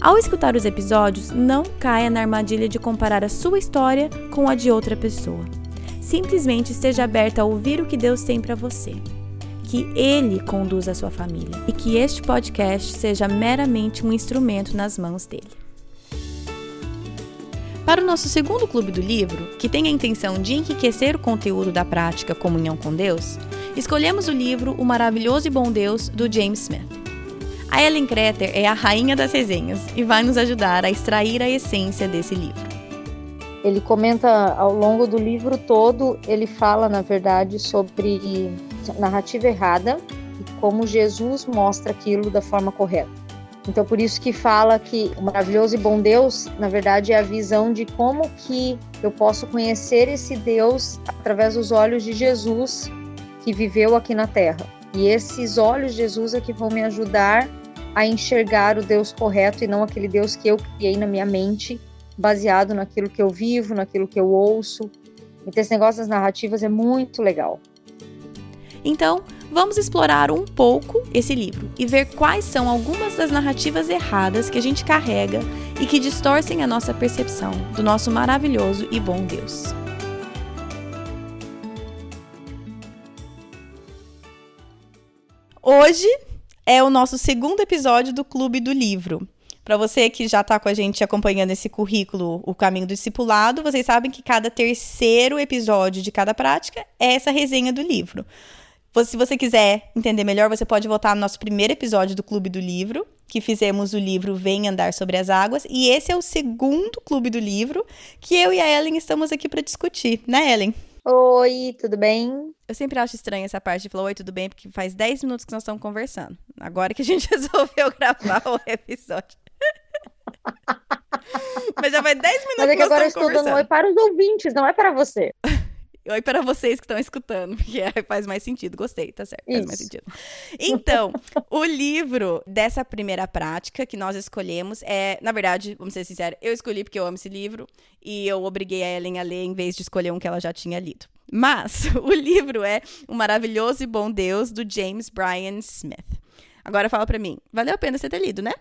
Ao escutar os episódios, não caia na armadilha de comparar a sua história com a de outra pessoa. Simplesmente esteja aberta a ouvir o que Deus tem para você. Que Ele conduza a sua família e que este podcast seja meramente um instrumento nas mãos dele. Para o nosso segundo clube do livro, que tem a intenção de enriquecer o conteúdo da prática Comunhão com Deus, escolhemos o livro O Maravilhoso e Bom Deus, do James Smith. A Ellen Kreter é a rainha das resenhas e vai nos ajudar a extrair a essência desse livro. Ele comenta ao longo do livro todo, ele fala, na verdade, sobre narrativa errada e como Jesus mostra aquilo da forma correta. Então, por isso que fala que o maravilhoso e bom Deus, na verdade, é a visão de como que eu posso conhecer esse Deus através dos olhos de Jesus que viveu aqui na Terra. E esses olhos de Jesus é que vão me ajudar a enxergar o Deus correto e não aquele Deus que eu criei na minha mente, baseado naquilo que eu vivo, naquilo que eu ouço. Então, esse negócio das narrativas é muito legal. Então, vamos explorar um pouco esse livro e ver quais são algumas das narrativas erradas que a gente carrega e que distorcem a nossa percepção do nosso maravilhoso e bom Deus. Hoje é o nosso segundo episódio do Clube do Livro. Para você que já está com a gente acompanhando esse currículo, o caminho do discipulado, vocês sabem que cada terceiro episódio de cada prática é essa resenha do livro. Se você quiser entender melhor, você pode voltar no nosso primeiro episódio do Clube do Livro, que fizemos o livro Vem Andar Sobre as Águas, e esse é o segundo Clube do Livro que eu e a Ellen estamos aqui para discutir, né, Ellen? Oi, tudo bem? Eu sempre acho estranha essa parte de falar oi, tudo bem, porque faz 10 minutos que nós estamos conversando. Agora que a gente resolveu gravar o episódio. Mas já faz 10 minutos Mas é que, agora eu estou dando oi para os ouvintes, não é para você. Oi para vocês que estão escutando, porque faz mais sentido. Gostei, tá certo, faz Isso. mais sentido. Então, o livro dessa primeira prática que nós escolhemos é, na verdade, vamos ser sinceros, eu escolhi porque eu amo esse livro e eu obriguei a Ellen a ler em vez de escolher um que ela já tinha lido. Mas o livro é O Maravilhoso e Bom Deus, do James Bryan Smith. Agora fala para mim, valeu a pena você ter lido, né?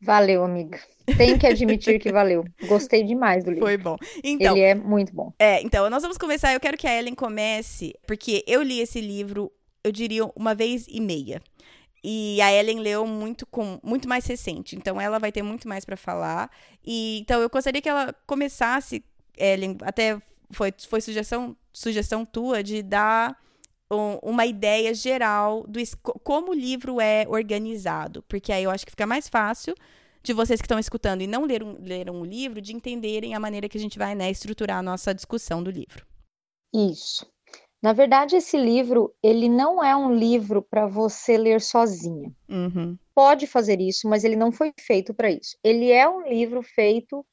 Valeu, amiga. Tenho que admitir que valeu. Gostei demais do livro. Foi bom. Então, Ele é muito bom. É, então, nós vamos começar. Eu quero que a Ellen comece, porque eu li esse livro, eu diria, uma vez e meia. E a Ellen leu muito com muito mais recente, então ela vai ter muito mais para falar. E então eu gostaria que ela começasse, Ellen, até foi, foi sugestão, sugestão tua de dar um, uma ideia geral do como o livro é organizado, porque aí eu acho que fica mais fácil de vocês que estão escutando e não leram, leram o livro, de entenderem a maneira que a gente vai né, estruturar a nossa discussão do livro. Isso. Na verdade, esse livro, ele não é um livro para você ler sozinha. Uhum. Pode fazer isso, mas ele não foi feito para isso. Ele é um livro feito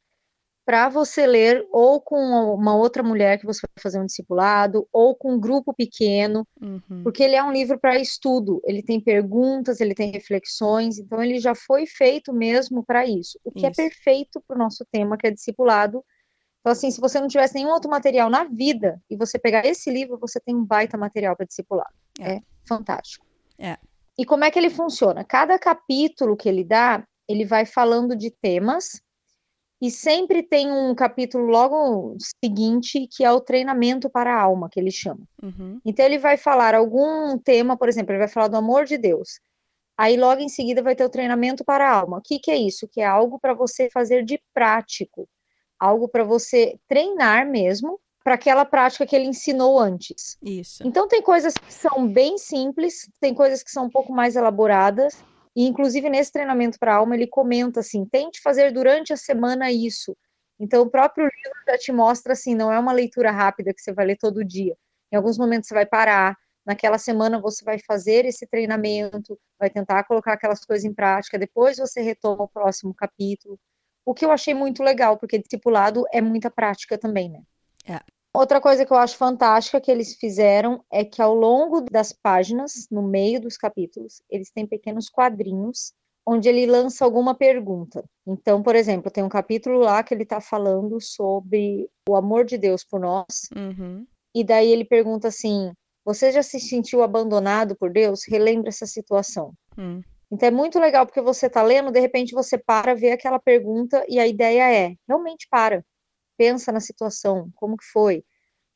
para você ler ou com uma outra mulher que você vai fazer um discipulado, ou com um grupo pequeno, uhum. porque ele é um livro para estudo, ele tem perguntas, ele tem reflexões, então ele já foi feito mesmo para isso, o que é isso. é perfeito para o nosso tema, que é discipulado. Então, assim, se você não tivesse nenhum outro material na vida e você pegar esse livro, você tem um baita material para discipulado. É. é fantástico. É. E como é que ele funciona? Cada capítulo que ele dá, ele vai falando de temas e sempre tem um capítulo logo seguinte que é o treinamento para a alma, que ele chama. Uhum. Então ele vai falar algum tema, por exemplo, ele vai falar do amor de Deus. Aí logo em seguida vai ter o treinamento para a alma. O que, que é isso? Que é algo para você fazer de prático, algo para você treinar mesmo para aquela prática que ele ensinou antes. Isso. Então tem coisas que são bem simples, tem coisas que são um pouco mais elaboradas, e, inclusive, nesse treinamento para a alma, ele comenta assim: tente fazer durante a semana isso. Então, o próprio livro já te mostra assim: não é uma leitura rápida que você vai ler todo dia. Em alguns momentos você vai parar, naquela semana você vai fazer esse treinamento, vai tentar colocar aquelas coisas em prática, depois você retoma o próximo capítulo. O que eu achei muito legal, porque discipulado é muita prática também, né? É. Outra coisa que eu acho fantástica que eles fizeram é que ao longo das páginas, no meio dos capítulos, eles têm pequenos quadrinhos onde ele lança alguma pergunta. Então, por exemplo, tem um capítulo lá que ele está falando sobre o amor de Deus por nós, Uhum. e daí ele pergunta assim: Você já se sentiu abandonado por Deus? Relembra essa situação. Hum. Então é muito legal porque você está lendo, de repente você para, vê aquela pergunta e a ideia é: realmente para, pensa na situação, como que foi.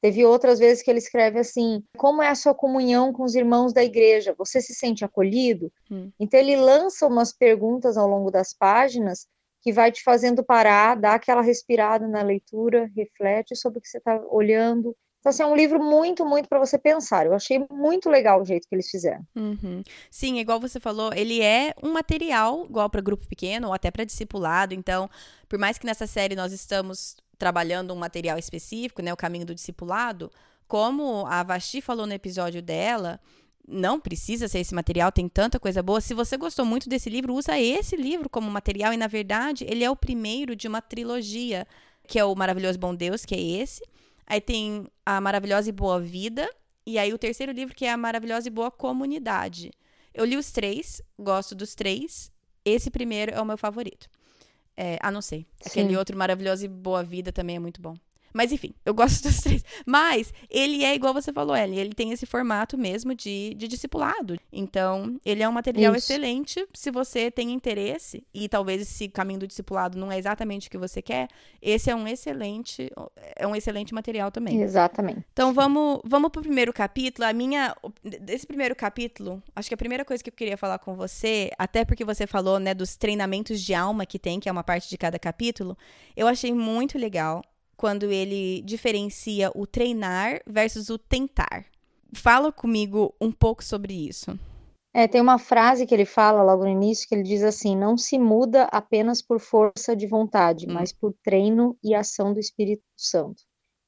Teve outras vezes que ele escreve assim: como é a sua comunhão com os irmãos da igreja? Você se sente acolhido? Hum. Então ele lança umas perguntas ao longo das páginas que vai te fazendo parar, dar aquela respirada na leitura, reflete sobre o que você está olhando. Então, assim, é um livro muito, muito para você pensar. Eu achei muito legal o jeito que eles fizeram. Uhum. Sim, igual você falou, ele é um material igual para grupo pequeno ou até para discipulado. Então, por mais que nessa série nós estamos trabalhando um material específico, né, o caminho do discipulado, como a Vasti falou no episódio dela, não precisa ser esse material, tem tanta coisa boa. Se você gostou muito desse livro, usa esse livro como material e na verdade, ele é o primeiro de uma trilogia, que é o Maravilhoso Bom Deus, que é esse. Aí tem a Maravilhosa e Boa Vida, e aí o terceiro livro que é a Maravilhosa e Boa Comunidade. Eu li os três, gosto dos três. Esse primeiro é o meu favorito. É, ah, não sei. Aquele Sim. outro Maravilhosa e Boa Vida também é muito bom. Mas enfim, eu gosto dos três. Mas ele é igual você falou, Ellie. Ele tem esse formato mesmo de, de discipulado. Então, ele é um material Isso. excelente se você tem interesse. E talvez esse caminho do discipulado não é exatamente o que você quer. Esse é um excelente, é um excelente material também. Exatamente. Então vamos, vamos pro primeiro capítulo. A minha. Desse primeiro capítulo, acho que a primeira coisa que eu queria falar com você, até porque você falou, né, dos treinamentos de alma que tem, que é uma parte de cada capítulo, eu achei muito legal quando ele diferencia o treinar versus o tentar. Fala comigo um pouco sobre isso. É, tem uma frase que ele fala logo no início que ele diz assim: não se muda apenas por força de vontade, Hum. mas por treino e ação do Espírito Santo.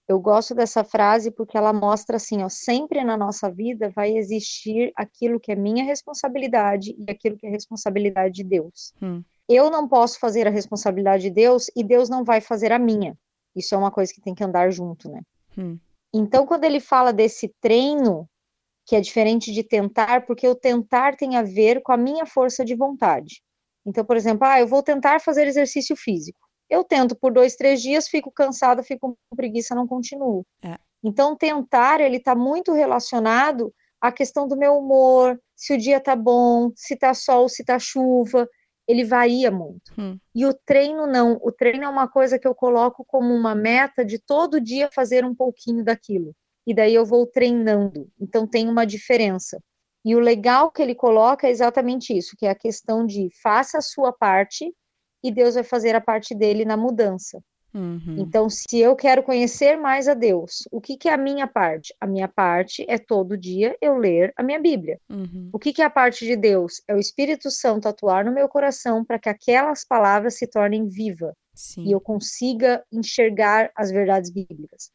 Eu gosto dessa frase porque ela mostra assim, ó, sempre na nossa vida vai existir aquilo que é minha responsabilidade e aquilo que é responsabilidade de Deus. Hum. Eu não posso fazer a responsabilidade de Deus e Deus não vai fazer a minha. Isso é uma coisa que tem que andar junto, né? Hum. Então, quando ele fala desse treino, que é diferente de tentar, porque o tentar tem a ver com a minha força de vontade. Então, por exemplo, ah, eu vou tentar fazer exercício físico. Eu tento por dois, três dias, fico cansada, fico com preguiça, não continuo. É. Então, tentar, ele está muito relacionado à questão do meu humor, se o dia tá bom, se tá sol, se tá chuva, ele varia muito. Hum. E o treino não, o treino é uma coisa que eu coloco como uma meta de todo dia fazer um pouquinho daquilo. E daí eu vou treinando. Então tem uma diferença. E o legal que ele coloca é exatamente isso, que é a questão de faça a sua parte e Deus vai fazer a parte dele na mudança. Uhum. Então, se eu quero conhecer mais a Deus, o que, que é a minha parte? A minha parte é todo dia eu ler a minha Bíblia. Uhum. O que, que é a parte de Deus? É o Espírito Santo atuar no meu coração para que aquelas palavras se tornem vivas Sim. e eu consiga enxergar as verdades bíblicas.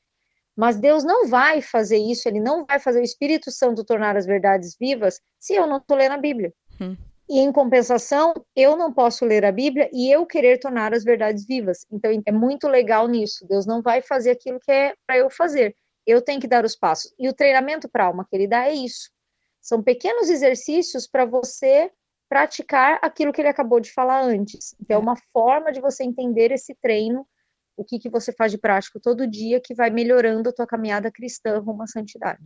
Mas Deus não vai fazer isso, ele não vai fazer o Espírito Santo tornar as verdades vivas se eu não estou lendo a Bíblia. Hum. E em compensação, eu não posso ler a Bíblia e eu querer tornar as verdades vivas. Então é muito legal nisso. Deus não vai fazer aquilo que é para eu fazer. Eu tenho que dar os passos. E o treinamento para alma que ele dá é isso. São pequenos exercícios para você praticar aquilo que ele acabou de falar antes. Então, é uma forma de você entender esse treino, o que, que você faz de prático todo dia, que vai melhorando a tua caminhada cristã rumo à santidade.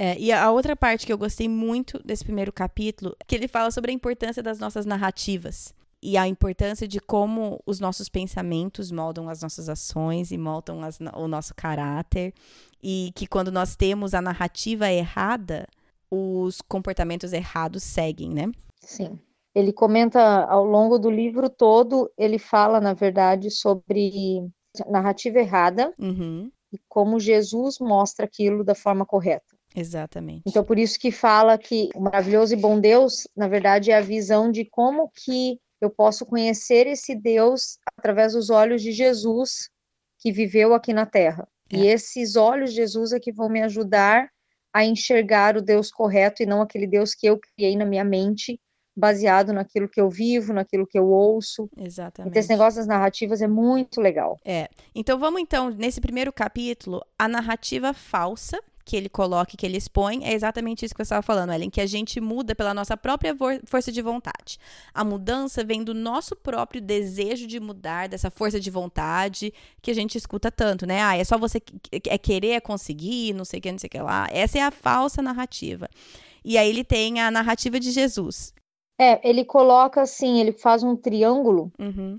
É, e a outra parte que eu gostei muito desse primeiro capítulo, que ele fala sobre a importância das nossas narrativas e a importância de como os nossos pensamentos moldam as nossas ações e moldam as- o nosso caráter e que quando nós temos a narrativa errada, os comportamentos errados seguem, né? Sim. Ele comenta ao longo do livro todo, ele fala, na verdade, sobre narrativa errada Uhum, e como Jesus mostra aquilo da forma correta. Exatamente. Então, por isso que fala que o maravilhoso e bom Deus, na verdade, é a visão de como que eu posso conhecer esse Deus através dos olhos de Jesus que viveu aqui na Terra. E esses olhos de Jesus é que vão me ajudar a enxergar o Deus correto e não aquele Deus que eu criei na minha mente, baseado naquilo que eu vivo, naquilo que eu ouço. Exatamente. Então, esse negócio das narrativas é muito legal. É. Então, vamos então, nesse primeiro capítulo, a narrativa falsa que ele coloca, que ele expõe, é exatamente isso que você estava falando, Ellen, que a gente muda pela nossa própria força de vontade. A mudança vem do nosso próprio desejo de mudar, dessa força de vontade que a gente escuta tanto, né? Ah, é só você é querer, é conseguir, não sei o que, não sei o que lá. Essa é a falsa narrativa. E aí ele tem a narrativa de Jesus. É, ele coloca assim, ele faz um triângulo uhum.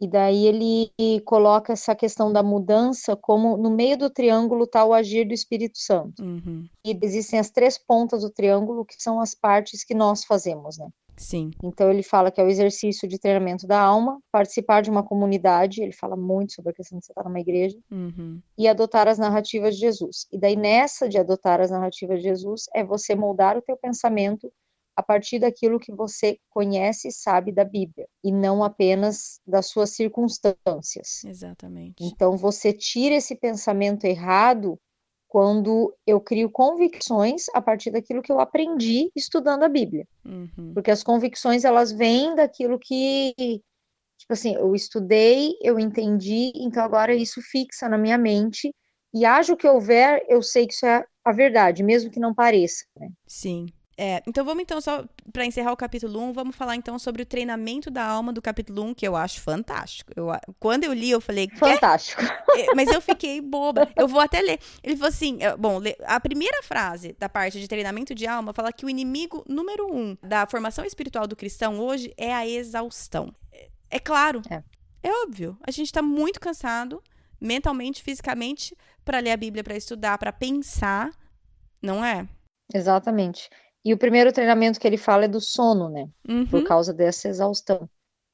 E daí ele coloca essa questão da mudança como no meio do triângulo está o agir do Espírito Santo. Uhum. E existem as três pontas do triângulo, que são as partes que nós fazemos, né? Sim. Então ele fala que é o exercício de treinamento da alma, participar de uma comunidade, ele fala muito sobre a questão de você estar numa igreja, uhum. e adotar as narrativas de Jesus. E daí nessa de adotar as narrativas de Jesus é você moldar o teu pensamento a partir daquilo que você conhece e sabe da Bíblia, e não apenas das suas circunstâncias. Exatamente. Então você tira esse pensamento errado quando eu crio convicções a partir daquilo que eu aprendi estudando a Bíblia. Uhum. Porque as convicções elas vêm daquilo que tipo assim, eu estudei, eu entendi, então agora isso fixa na minha mente e haja o que houver, eu sei que isso é a verdade, mesmo que não pareça, né? Sim. É, então vamos então só para encerrar o capítulo 1, vamos falar então sobre o treinamento da alma do capítulo 1, que eu acho fantástico. Eu, quando eu li, eu falei, fantástico. É, mas eu fiquei boba. Eu vou até ler. Ele falou assim, bom, a primeira frase da parte de treinamento de alma fala que o inimigo número um da formação espiritual do cristão hoje é a exaustão. É, é claro. É. é óbvio. A gente está muito cansado, mentalmente, fisicamente, para ler a Bíblia, para estudar, para pensar, não é? Exatamente. E o primeiro treinamento que ele fala é do sono, né? Uhum. Por causa dessa exaustão.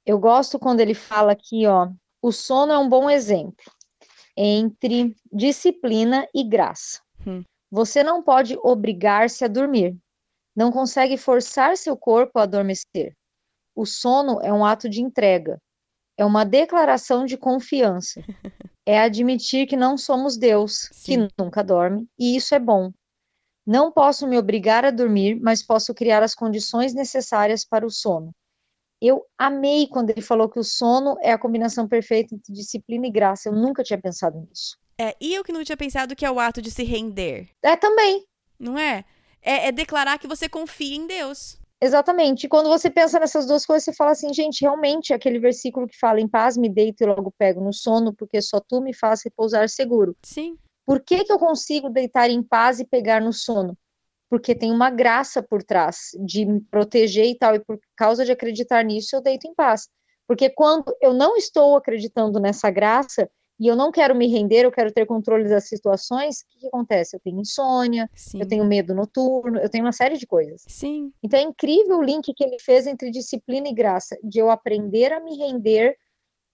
Eu gosto quando ele fala aqui, ó, o sono é um bom exemplo entre disciplina e graça. Uhum. Você não pode obrigar-se a dormir. Não consegue forçar seu corpo a adormecer. O sono é um ato de entrega. É uma declaração de confiança. é admitir que não somos Deus, Sim. que nunca dorme, e isso é bom. Não posso me obrigar a dormir, mas posso criar as condições necessárias para o sono. Eu amei quando ele falou que o sono é a combinação perfeita entre disciplina e graça. Eu nunca tinha pensado nisso. É, e eu que não tinha pensado que é o ato de se render. É também. Não é? É, é declarar que você confia em Deus. Exatamente. E quando você pensa nessas duas coisas, você fala assim, gente, realmente aquele versículo que fala em paz me deito e logo pego no sono, porque só tu me faz repousar seguro. Sim. Por que, que eu consigo deitar em paz e pegar no sono? Porque tem uma graça por trás de me proteger e tal, e por causa de acreditar nisso, eu deito em paz. Porque quando eu não estou acreditando nessa graça e eu não quero me render, eu quero ter controle das situações, o que, que acontece? Eu tenho insônia, Sim. eu tenho medo noturno, eu tenho uma série de coisas. Sim. Então é incrível o link que ele fez entre disciplina e graça, de eu aprender a me render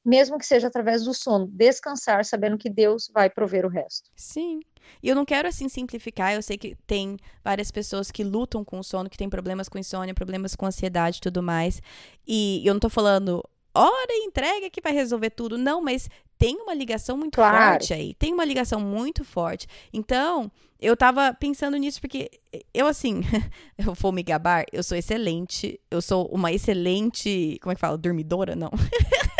mesmo que seja através do sono, descansar sabendo que Deus vai prover o resto. Sim. E eu não quero assim simplificar, eu sei que tem várias pessoas que lutam com o sono, que têm problemas com insônia, problemas com ansiedade e tudo mais. E eu não tô falando, hora e entrega que vai resolver tudo. Não, mas tem uma ligação muito claro. forte aí. Tem uma ligação muito forte. Então, eu tava pensando nisso porque eu, assim, eu vou me gabar, eu sou excelente. Eu sou uma excelente. Como é que fala? Dormidora? Não.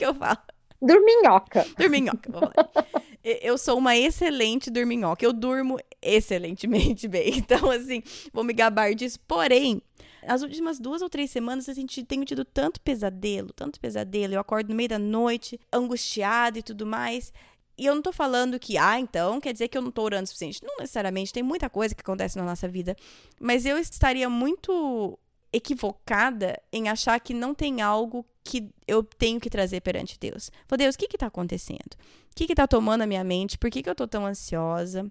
Que eu falo? Dorminhoca. Dorminhoca, vamos lá. Eu sou uma excelente dorminhoca. Eu durmo excelentemente bem. Então, assim, vou me gabar disso. Porém, as últimas duas ou três semanas eu tenho tido tanto pesadelo, tanto pesadelo. Eu acordo no meio da noite, angustiada e tudo mais. E eu não tô falando que, ah, então quer dizer que eu não tô orando o suficiente. Não necessariamente, tem muita coisa que acontece na nossa vida. Mas eu estaria muito equivocada em achar que não tem algo que eu tenho que trazer perante Deus. Falei, Deus, o que que tá acontecendo? O que que tá tomando a minha mente? Por que que eu tô tão ansiosa?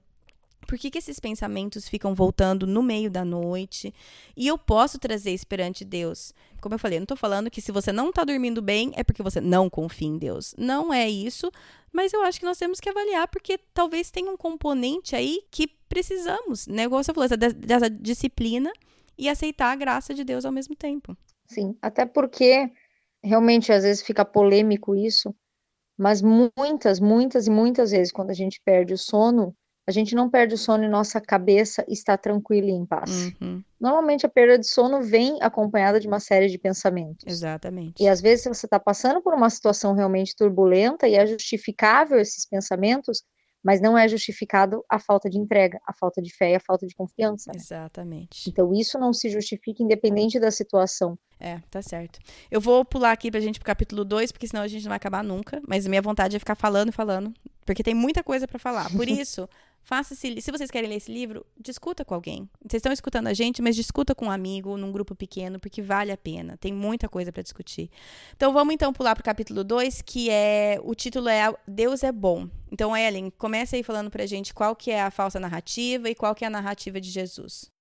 Por que, que esses pensamentos ficam voltando no meio da noite? E eu posso trazer isso perante Deus. Como eu falei, eu não estou falando que se você não está dormindo bem é porque você não confia em Deus. Não é isso. Mas eu acho que nós temos que avaliar, porque talvez tenha um componente aí que precisamos. Né? Igual você dessa disciplina e aceitar a graça de Deus ao mesmo tempo. Sim, até porque realmente às vezes fica polêmico isso, mas muitas, muitas e muitas vezes quando a gente perde o sono, a gente não perde o sono e nossa cabeça está tranquila e em paz. Uhum. Normalmente a perda de sono vem acompanhada de uma série de pensamentos. Exatamente. E às vezes você está passando por uma situação realmente turbulenta e é justificável esses pensamentos, mas não é justificado a falta de entrega, a falta de fé e a falta de confiança. Né? Exatamente. Então isso não se justifica independente da situação. É, tá certo. Eu vou pular aqui pra gente pro capítulo 2, porque senão a gente não vai acabar nunca, mas minha vontade é ficar falando e falando, porque tem muita coisa para falar. Por isso, Faça esse, se vocês querem ler esse livro, discuta com alguém. Vocês estão escutando a gente, mas discuta com um amigo, num grupo pequeno, porque vale a pena. Tem muita coisa para discutir. Então vamos então pular para o capítulo 2, que é o título é Deus é bom. Então, Ellen, começa aí falando para a gente qual que é a falsa narrativa e qual que é a narrativa de Jesus.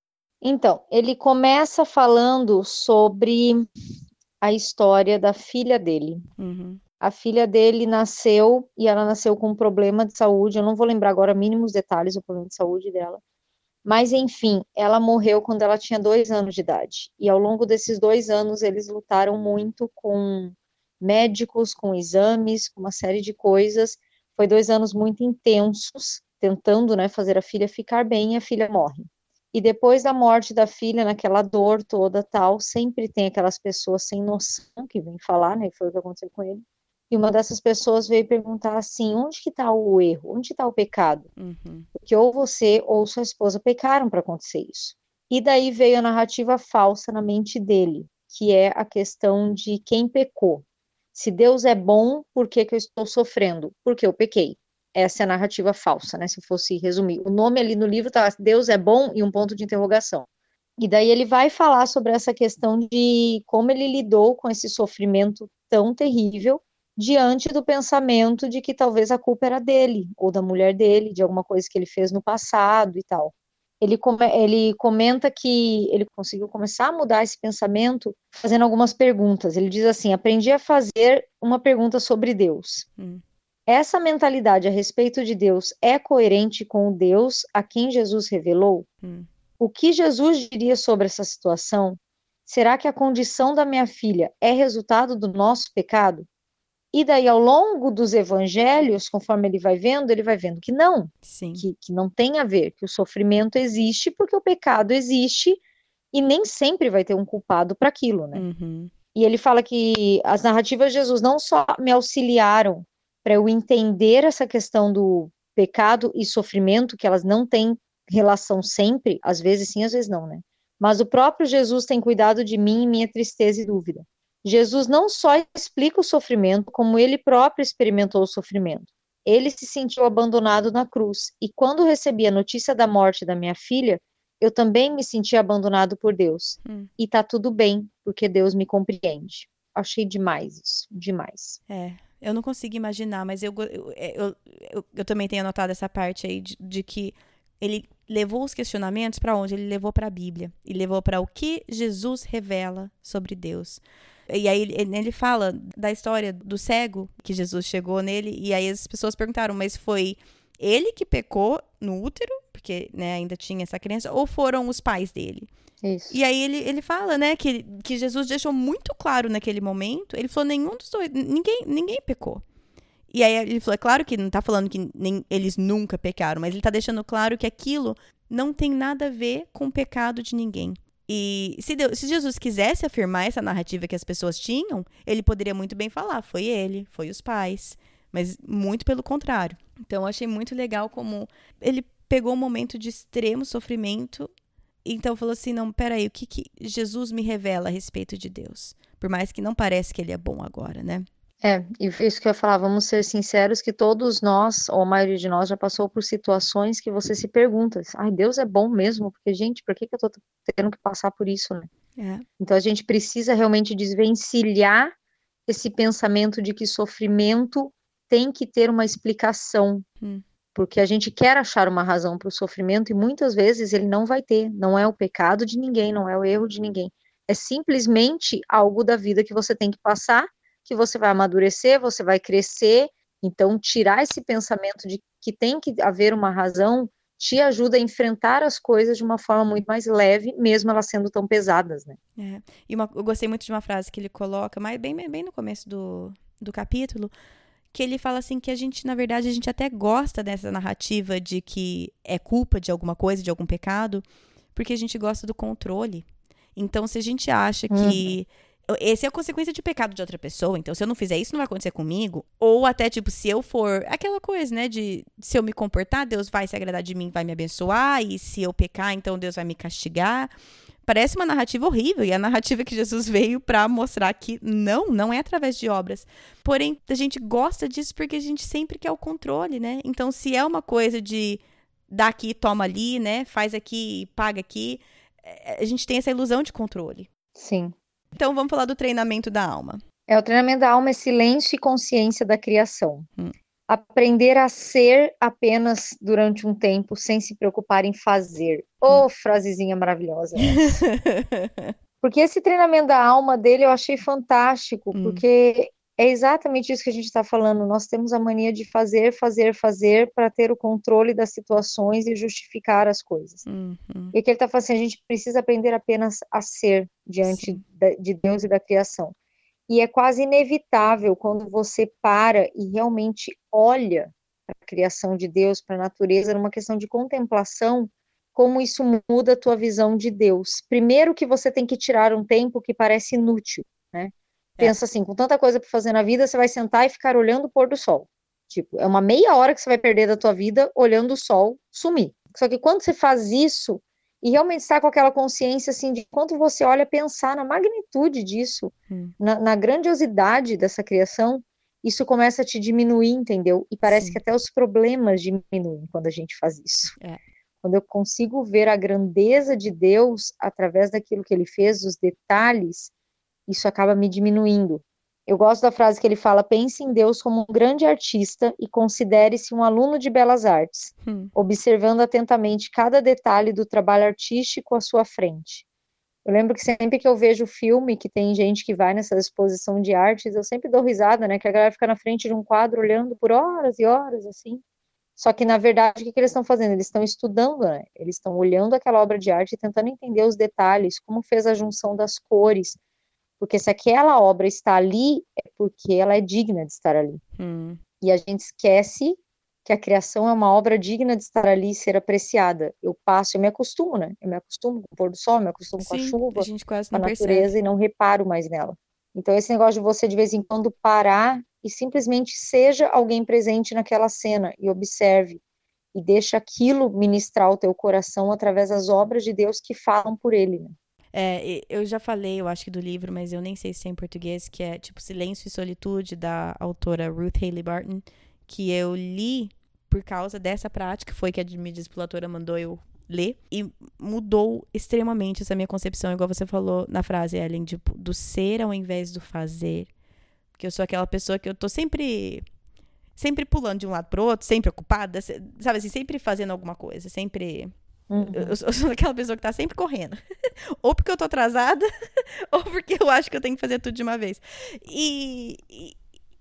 Então, ele começa falando sobre a história da filha dele. Uhum. A filha dele nasceu e ela nasceu com um problema de saúde. Eu não vou lembrar agora mínimos detalhes do problema de saúde dela. Mas, enfim, ela morreu quando ela tinha dois anos de idade. E ao longo desses dois anos, eles lutaram muito com médicos, com exames, com uma série de coisas. Foi dois anos muito intensos, tentando né, fazer a filha ficar bem e a filha morre. E depois da morte da filha, naquela dor toda tal, sempre tem aquelas pessoas sem noção que vêm falar, né? Foi o que aconteceu com ele e uma dessas pessoas veio perguntar assim, onde que está o erro? Onde está o pecado? Uhum. Porque ou você ou sua esposa pecaram para acontecer isso. E daí veio a narrativa falsa na mente dele, que é a questão de quem pecou. Se Deus é bom, por que, que eu estou sofrendo? Porque eu pequei. Essa é a narrativa falsa, né? Se fosse resumir. O nome ali no livro tá Deus é bom e um ponto de interrogação. E daí ele vai falar sobre essa questão de como ele lidou com esse sofrimento tão terrível diante do pensamento de que talvez a culpa era dele ou da mulher dele, de alguma coisa que ele fez no passado e tal. Ele, come, ele comenta que ele conseguiu começar a mudar esse pensamento fazendo algumas perguntas. Ele diz assim: aprendi a fazer uma pergunta sobre Deus. Hum. Essa mentalidade a respeito de Deus é coerente com o Deus a quem Jesus revelou? Hum. O que Jesus diria sobre essa situação? Será que a condição da minha filha é resultado do nosso pecado? E daí, ao longo dos evangelhos, conforme ele vai vendo, ele vai vendo que não, que, que não tem a ver, que o sofrimento existe porque o pecado existe e nem sempre vai ter um culpado para aquilo, né? Uhum. E ele fala que as narrativas de Jesus não só me auxiliaram para eu entender essa questão do pecado e sofrimento, que elas não têm relação sempre, às vezes sim, às vezes não, né? Mas o próprio Jesus tem cuidado de mim e minha tristeza e dúvida. Jesus não só explica o sofrimento, como ele próprio experimentou o sofrimento. Ele se sentiu abandonado na cruz, e quando recebi a notícia da morte da minha filha, eu também me senti abandonado por Deus. Hum. E tá tudo bem, porque Deus me compreende. Achei demais isso, demais. É, eu não consigo imaginar, mas eu, eu, eu, eu, eu também tenho anotado essa parte aí de, de que ele levou os questionamentos para onde? Ele levou para a Bíblia. E levou para o que Jesus revela sobre Deus. E aí ele, ele fala da história do cego, que Jesus chegou nele, e aí as pessoas perguntaram, mas foi ele que pecou no útero, porque né, ainda tinha essa criança, ou foram os pais dele? Isso. E aí ele, ele fala, né, que, que Jesus deixou muito claro naquele momento, ele falou, nenhum dos dois, ninguém, ninguém pecou. E aí ele falou, é claro que não tá falando que nem, eles nunca pecaram, mas ele tá deixando claro que aquilo não tem nada a ver com o pecado de ninguém. E se, Deus, se, Jesus quisesse afirmar essa narrativa que as pessoas tinham, ele poderia muito bem falar: foi ele, foi os pais. Mas muito pelo contrário. Então, eu achei muito legal como ele pegou um momento de extremo sofrimento. Então, falou assim: não, peraí, o que, que Jesus me revela a respeito de Deus? Por mais que não pareça que ele é bom agora, né? É, e isso que eu ia falar, vamos ser sinceros que todos nós, ou a maioria de nós, já passou por situações que você se pergunta, ai, Deus é bom mesmo? Porque, gente, por que, que eu tô tendo que passar por isso, né? É. Então a gente precisa realmente desvencilhar esse pensamento de que sofrimento tem que ter uma explicação. Hum. Porque a gente quer achar uma razão para o sofrimento e muitas vezes ele não vai ter. Não é o pecado de ninguém, não é o erro de ninguém. É simplesmente algo da vida que você tem que passar que você vai amadurecer, você vai crescer. Então, tirar esse pensamento de que tem que haver uma razão te ajuda a enfrentar as coisas de uma forma muito mais leve, mesmo elas sendo tão pesadas, né? É. E uma, eu gostei muito de uma frase que ele coloca, mas bem, bem no começo do, do capítulo, que ele fala assim que a gente, na verdade, a gente até gosta dessa narrativa de que é culpa de alguma coisa, de algum pecado, porque a gente gosta do controle. Então, se a gente acha que uhum. Esse é a consequência de pecado de outra pessoa, então se eu não fizer isso, não vai acontecer comigo. Ou até, tipo, se eu for. Aquela coisa, né? De se eu me comportar, Deus vai se agradar de mim, vai me abençoar. E se eu pecar, então Deus vai me castigar. Parece uma narrativa horrível e a narrativa que Jesus veio para mostrar que não, não é através de obras. Porém, a gente gosta disso porque a gente sempre quer o controle, né? Então, se é uma coisa de dá aqui, toma ali, né? Faz aqui, paga aqui, é, a gente tem essa ilusão de controle. Sim. Então, vamos falar do treinamento da alma. É, o treinamento da alma é silêncio e consciência da criação. Hum aprender a ser apenas durante um tempo sem se preocupar em fazer. Ô, oh, frasezinha maravilhosa. porque esse treinamento da alma dele eu achei fantástico, hum. porque é exatamente isso que a gente está falando. Nós temos a mania de fazer, fazer, fazer para ter o controle das situações e justificar as coisas. Uhum. E que ele está falando assim, a gente precisa aprender apenas a ser diante de Deus e da criação. E é quase inevitável quando você para e realmente olha para a criação de Deus, para a natureza, numa questão de contemplação, como isso muda a tua visão de Deus. Primeiro que você tem que tirar um tempo que parece inútil, né? É. Pensa assim, com tanta coisa para fazer na vida, você vai sentar e ficar olhando o pôr do sol. Tipo, é uma meia hora que você vai perder da tua vida olhando o sol sumir. Só que quando você faz isso, e realmente estar com aquela consciência assim de quanto você olha pensar na magnitude disso, hum. na, na, grandiosidade dessa criação, isso começa a te diminuir, entendeu? E parece Sim. que até os problemas diminuem quando a gente faz isso. É. Quando eu consigo ver a grandeza de Deus através daquilo que ele fez, os detalhes, isso acaba me diminuindo. Eu gosto da frase que ele fala: pense em Deus como um grande artista e considere-se um aluno de belas artes, hum. observando atentamente cada detalhe do trabalho artístico à sua frente. Eu lembro que sempre que eu vejo filme, que tem gente que vai nessa exposição de artes, eu sempre dou risada, né? Que a galera fica na frente de um quadro olhando por horas e horas, assim. Só que, na verdade, o que, que eles estão fazendo? Eles estão estudando, né? Eles estão olhando aquela obra de arte e tentando entender os detalhes, como fez a junção das cores, porque se aquela obra está ali, é porque ela é digna de estar ali. Hum. E a gente esquece que a criação é uma obra digna de estar ali e ser apreciada. Eu passo, eu me acostumo, né? Eu me acostumo com o pôr do sol, eu me acostumo Sim, com a chuva, a com a natureza percebe. e não reparo mais nela. Então, esse negócio de você, de vez em quando, parar e simplesmente seja alguém presente naquela cena e observe e deixa aquilo ministrar o teu coração através das obras de Deus que falam por ele, né? É, eu já falei, eu acho que do livro, mas eu nem sei se é em português, que é tipo Silêncio e Solitude, da autora Ruth Haley Barton, que eu li por causa dessa prática, foi que a minha discipuladora mandou eu ler, e mudou extremamente essa minha concepção, igual você falou na frase, Ellen, tipo, do ser ao invés do fazer. Porque eu sou aquela pessoa que eu tô sempre sempre pulando de um lado pro outro, sempre ocupada, sabe assim, sempre fazendo alguma coisa, sempre Uhum. Eu, eu, sou aquela pessoa que tá sempre correndo. ou porque eu tô atrasada, ou porque eu acho que eu tenho que fazer tudo de uma vez. E, e,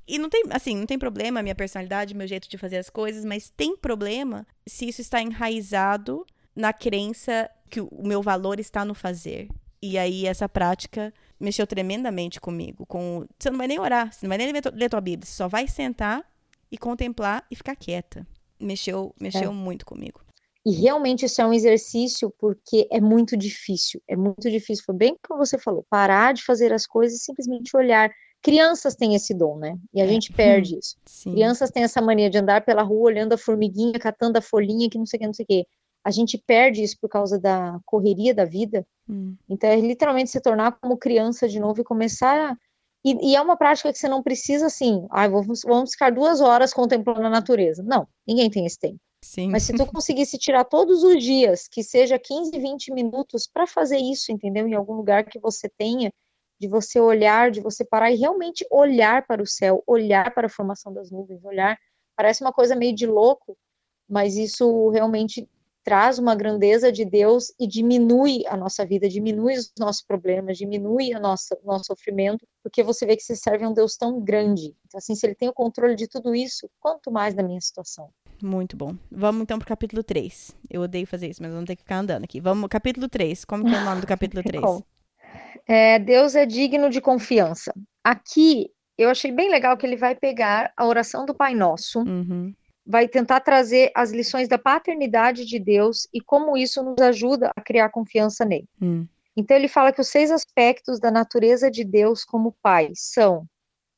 e, não tem, assim, não tem problema a minha personalidade, meu jeito de fazer as coisas, mas tem problema se isso está enraizado na crença que o meu valor está no fazer. E aí essa prática mexeu tremendamente comigo. Com, você não vai nem orar, você não vai nem ler, ler tua Bíblia, você só vai sentar e contemplar e ficar quieta. Mexeu, mexeu é. muito comigo. E realmente isso é um exercício porque é muito difícil. É muito difícil. Foi bem como você falou, parar de fazer as coisas e simplesmente olhar. Crianças têm esse dom, né? E a é. gente perde isso. Sim. Crianças têm essa mania de andar pela rua olhando a formiguinha, catando a folhinha, que não sei o que, não sei o que. A gente perde isso por causa da correria da vida. Hum. Então é literalmente se tornar como criança de novo e começar a e, e, é uma prática que você não precisa assim, ah, vamos, vamos ficar duas horas contemplando a natureza. Não, ninguém tem esse tempo. Sim. Mas se tu conseguisse tirar todos os dias, que seja 15, 20 minutos para fazer isso, entendeu? Em algum lugar que você tenha, de você olhar, de você parar e realmente olhar para o céu, olhar para a formação das nuvens, olhar. Parece uma coisa meio de louco, mas isso realmente traz uma grandeza de Deus e diminui a nossa vida, diminui os nossos problemas, diminui o nosso, nosso sofrimento, porque você vê que você serve a um Deus tão grande. Então, assim, se ele tem o controle de tudo isso, quanto mais da minha situação. Muito bom. Vamos então pro capítulo 3. Eu odeio fazer isso, mas vamos ter que ficar andando aqui. Vamos, capítulo 3. Como que é o nome do capítulo 3? É, Deus é digno de confiança. Aqui eu achei bem legal que ele vai pegar a oração do Pai Nosso, Uhum. vai tentar trazer as lições da paternidade de Deus e como isso nos ajuda a criar confiança nele. Hum. Então ele fala que os seis aspectos da natureza de Deus como Pai são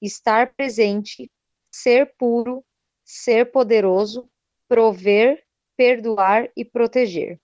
estar presente, ser puro, ser poderoso, prover, perdoar e proteger.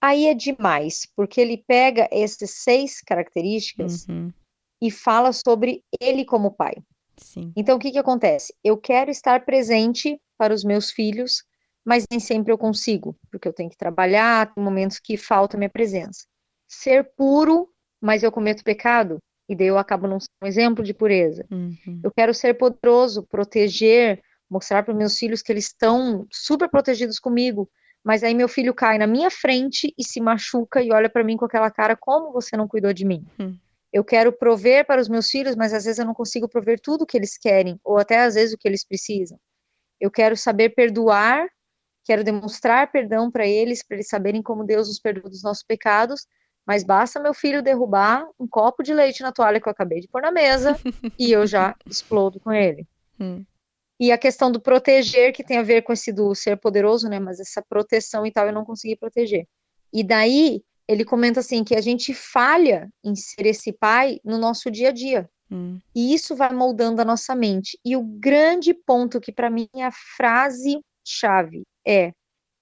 Aí é demais, porque ele pega essas seis características Uhum. e fala sobre ele como pai. Sim. Então, o que que acontece? Eu quero estar presente para os meus filhos, mas nem sempre eu consigo, porque eu tenho que trabalhar, tem momentos que falta minha presença. Ser puro, mas eu cometo pecado, e daí eu acabo não sendo um exemplo de pureza. Uhum. Eu quero ser poderoso, proteger, mostrar para meus filhos que eles estão super protegidos comigo, mas aí meu filho cai na minha frente e se machuca e olha para mim com aquela cara, como você não cuidou de mim? Hum. Eu quero prover para os meus filhos, mas às vezes eu não consigo prover tudo o que eles querem, ou até às vezes o que eles precisam. Eu quero saber perdoar, quero demonstrar perdão para eles, para eles saberem como Deus nos perdoa dos nossos pecados, mas basta meu filho derrubar um copo de leite na toalha que eu acabei de pôr na mesa e eu já explodo com ele. Hum. E a questão do proteger, que tem a ver com esse do ser poderoso, né? Mas essa proteção e tal, eu não consegui proteger. E daí, ele comenta assim, que a gente falha em ser esse pai no nosso dia a dia. Hum. E isso vai moldando a nossa mente. E o grande ponto que para mim é a frase chave é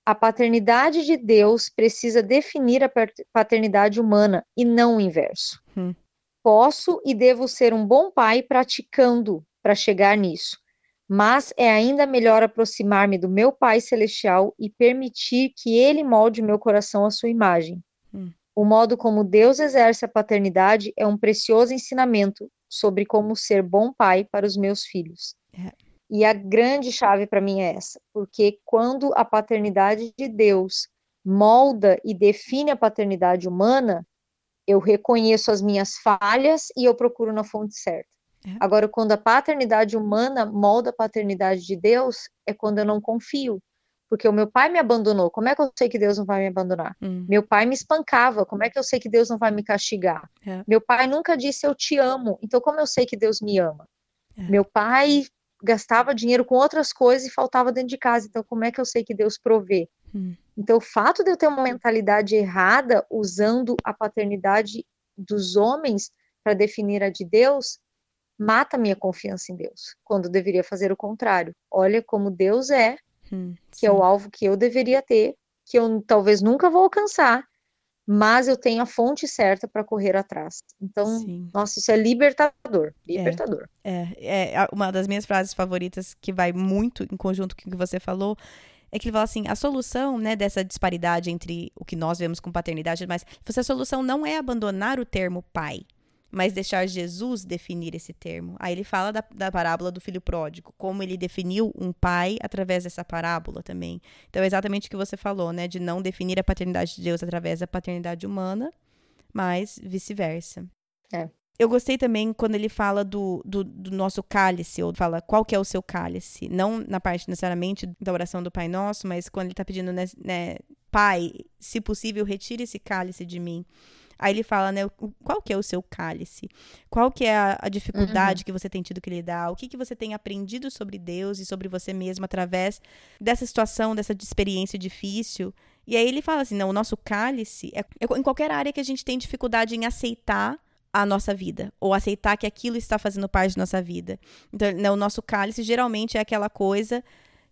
a paternidade de Deus precisa definir a pat- paternidade humana e não o inverso. Hum. Posso e devo ser um bom pai praticando para chegar nisso. Mas é ainda melhor aproximar-me do meu Pai Celestial e permitir que Ele molde o meu coração à sua imagem. Hum. O modo como Deus exerce a paternidade é um precioso ensinamento sobre como ser bom pai para os meus filhos. É. E a grande chave para mim é essa, porque quando a paternidade de Deus molda e define a paternidade humana, eu reconheço as minhas falhas e eu procuro na fonte certa. É. Agora, quando a paternidade humana molda a paternidade de Deus, é quando eu não confio. Porque o meu pai me abandonou, como é que eu sei que Deus não vai me abandonar? Hum. Meu pai me espancava, como é que eu sei que Deus não vai me castigar? É. Meu pai nunca disse eu te amo, então como eu sei que Deus me ama? É. Meu pai gastava dinheiro com outras coisas e faltava dentro de casa, então como é que eu sei que Deus provê? Hum. Então o fato de eu ter uma mentalidade errada usando a paternidade dos homens para definir a de Deus mata a minha confiança em Deus, quando deveria fazer o contrário. Olha como Deus é, Hum. que é o alvo que eu deveria ter, que eu talvez nunca vou alcançar, mas eu tenho a fonte certa para correr atrás. Então, Sim. nossa, isso é libertador, libertador. É, é a- uma das minhas frases favoritas que vai muito em conjunto com o que você falou é que ele fala assim, a solução, né, dessa disparidade entre o que nós vemos com paternidade, mas você a solução não é abandonar o termo pai, mas deixar Jesus definir esse termo. Aí ele fala da, da parábola do filho pródigo, como ele definiu um pai através dessa parábola também. Então é exatamente o que você falou, né, de não definir a paternidade de Deus através da paternidade humana, mas vice-versa. É. Eu gostei também quando ele fala do, do, do nosso cálice, ou fala qual que é o seu cálice. Não na parte necessariamente da oração do Pai Nosso, mas quando ele tá pedindo, né, né, Pai, se possível, retire esse cálice de mim. Aí ele fala, né, qual que é o seu cálice? Qual que é a, a dificuldade que você tem tido que lidar? O que, que você tem aprendido sobre Deus e sobre você mesmo através dessa situação, dessa experiência difícil? E aí ele fala assim, não, o nosso cálice é, é em qualquer área que a gente tem dificuldade em aceitar a nossa vida, ou aceitar que aquilo está fazendo parte da nossa vida. Então, né, o nosso cálice geralmente é aquela coisa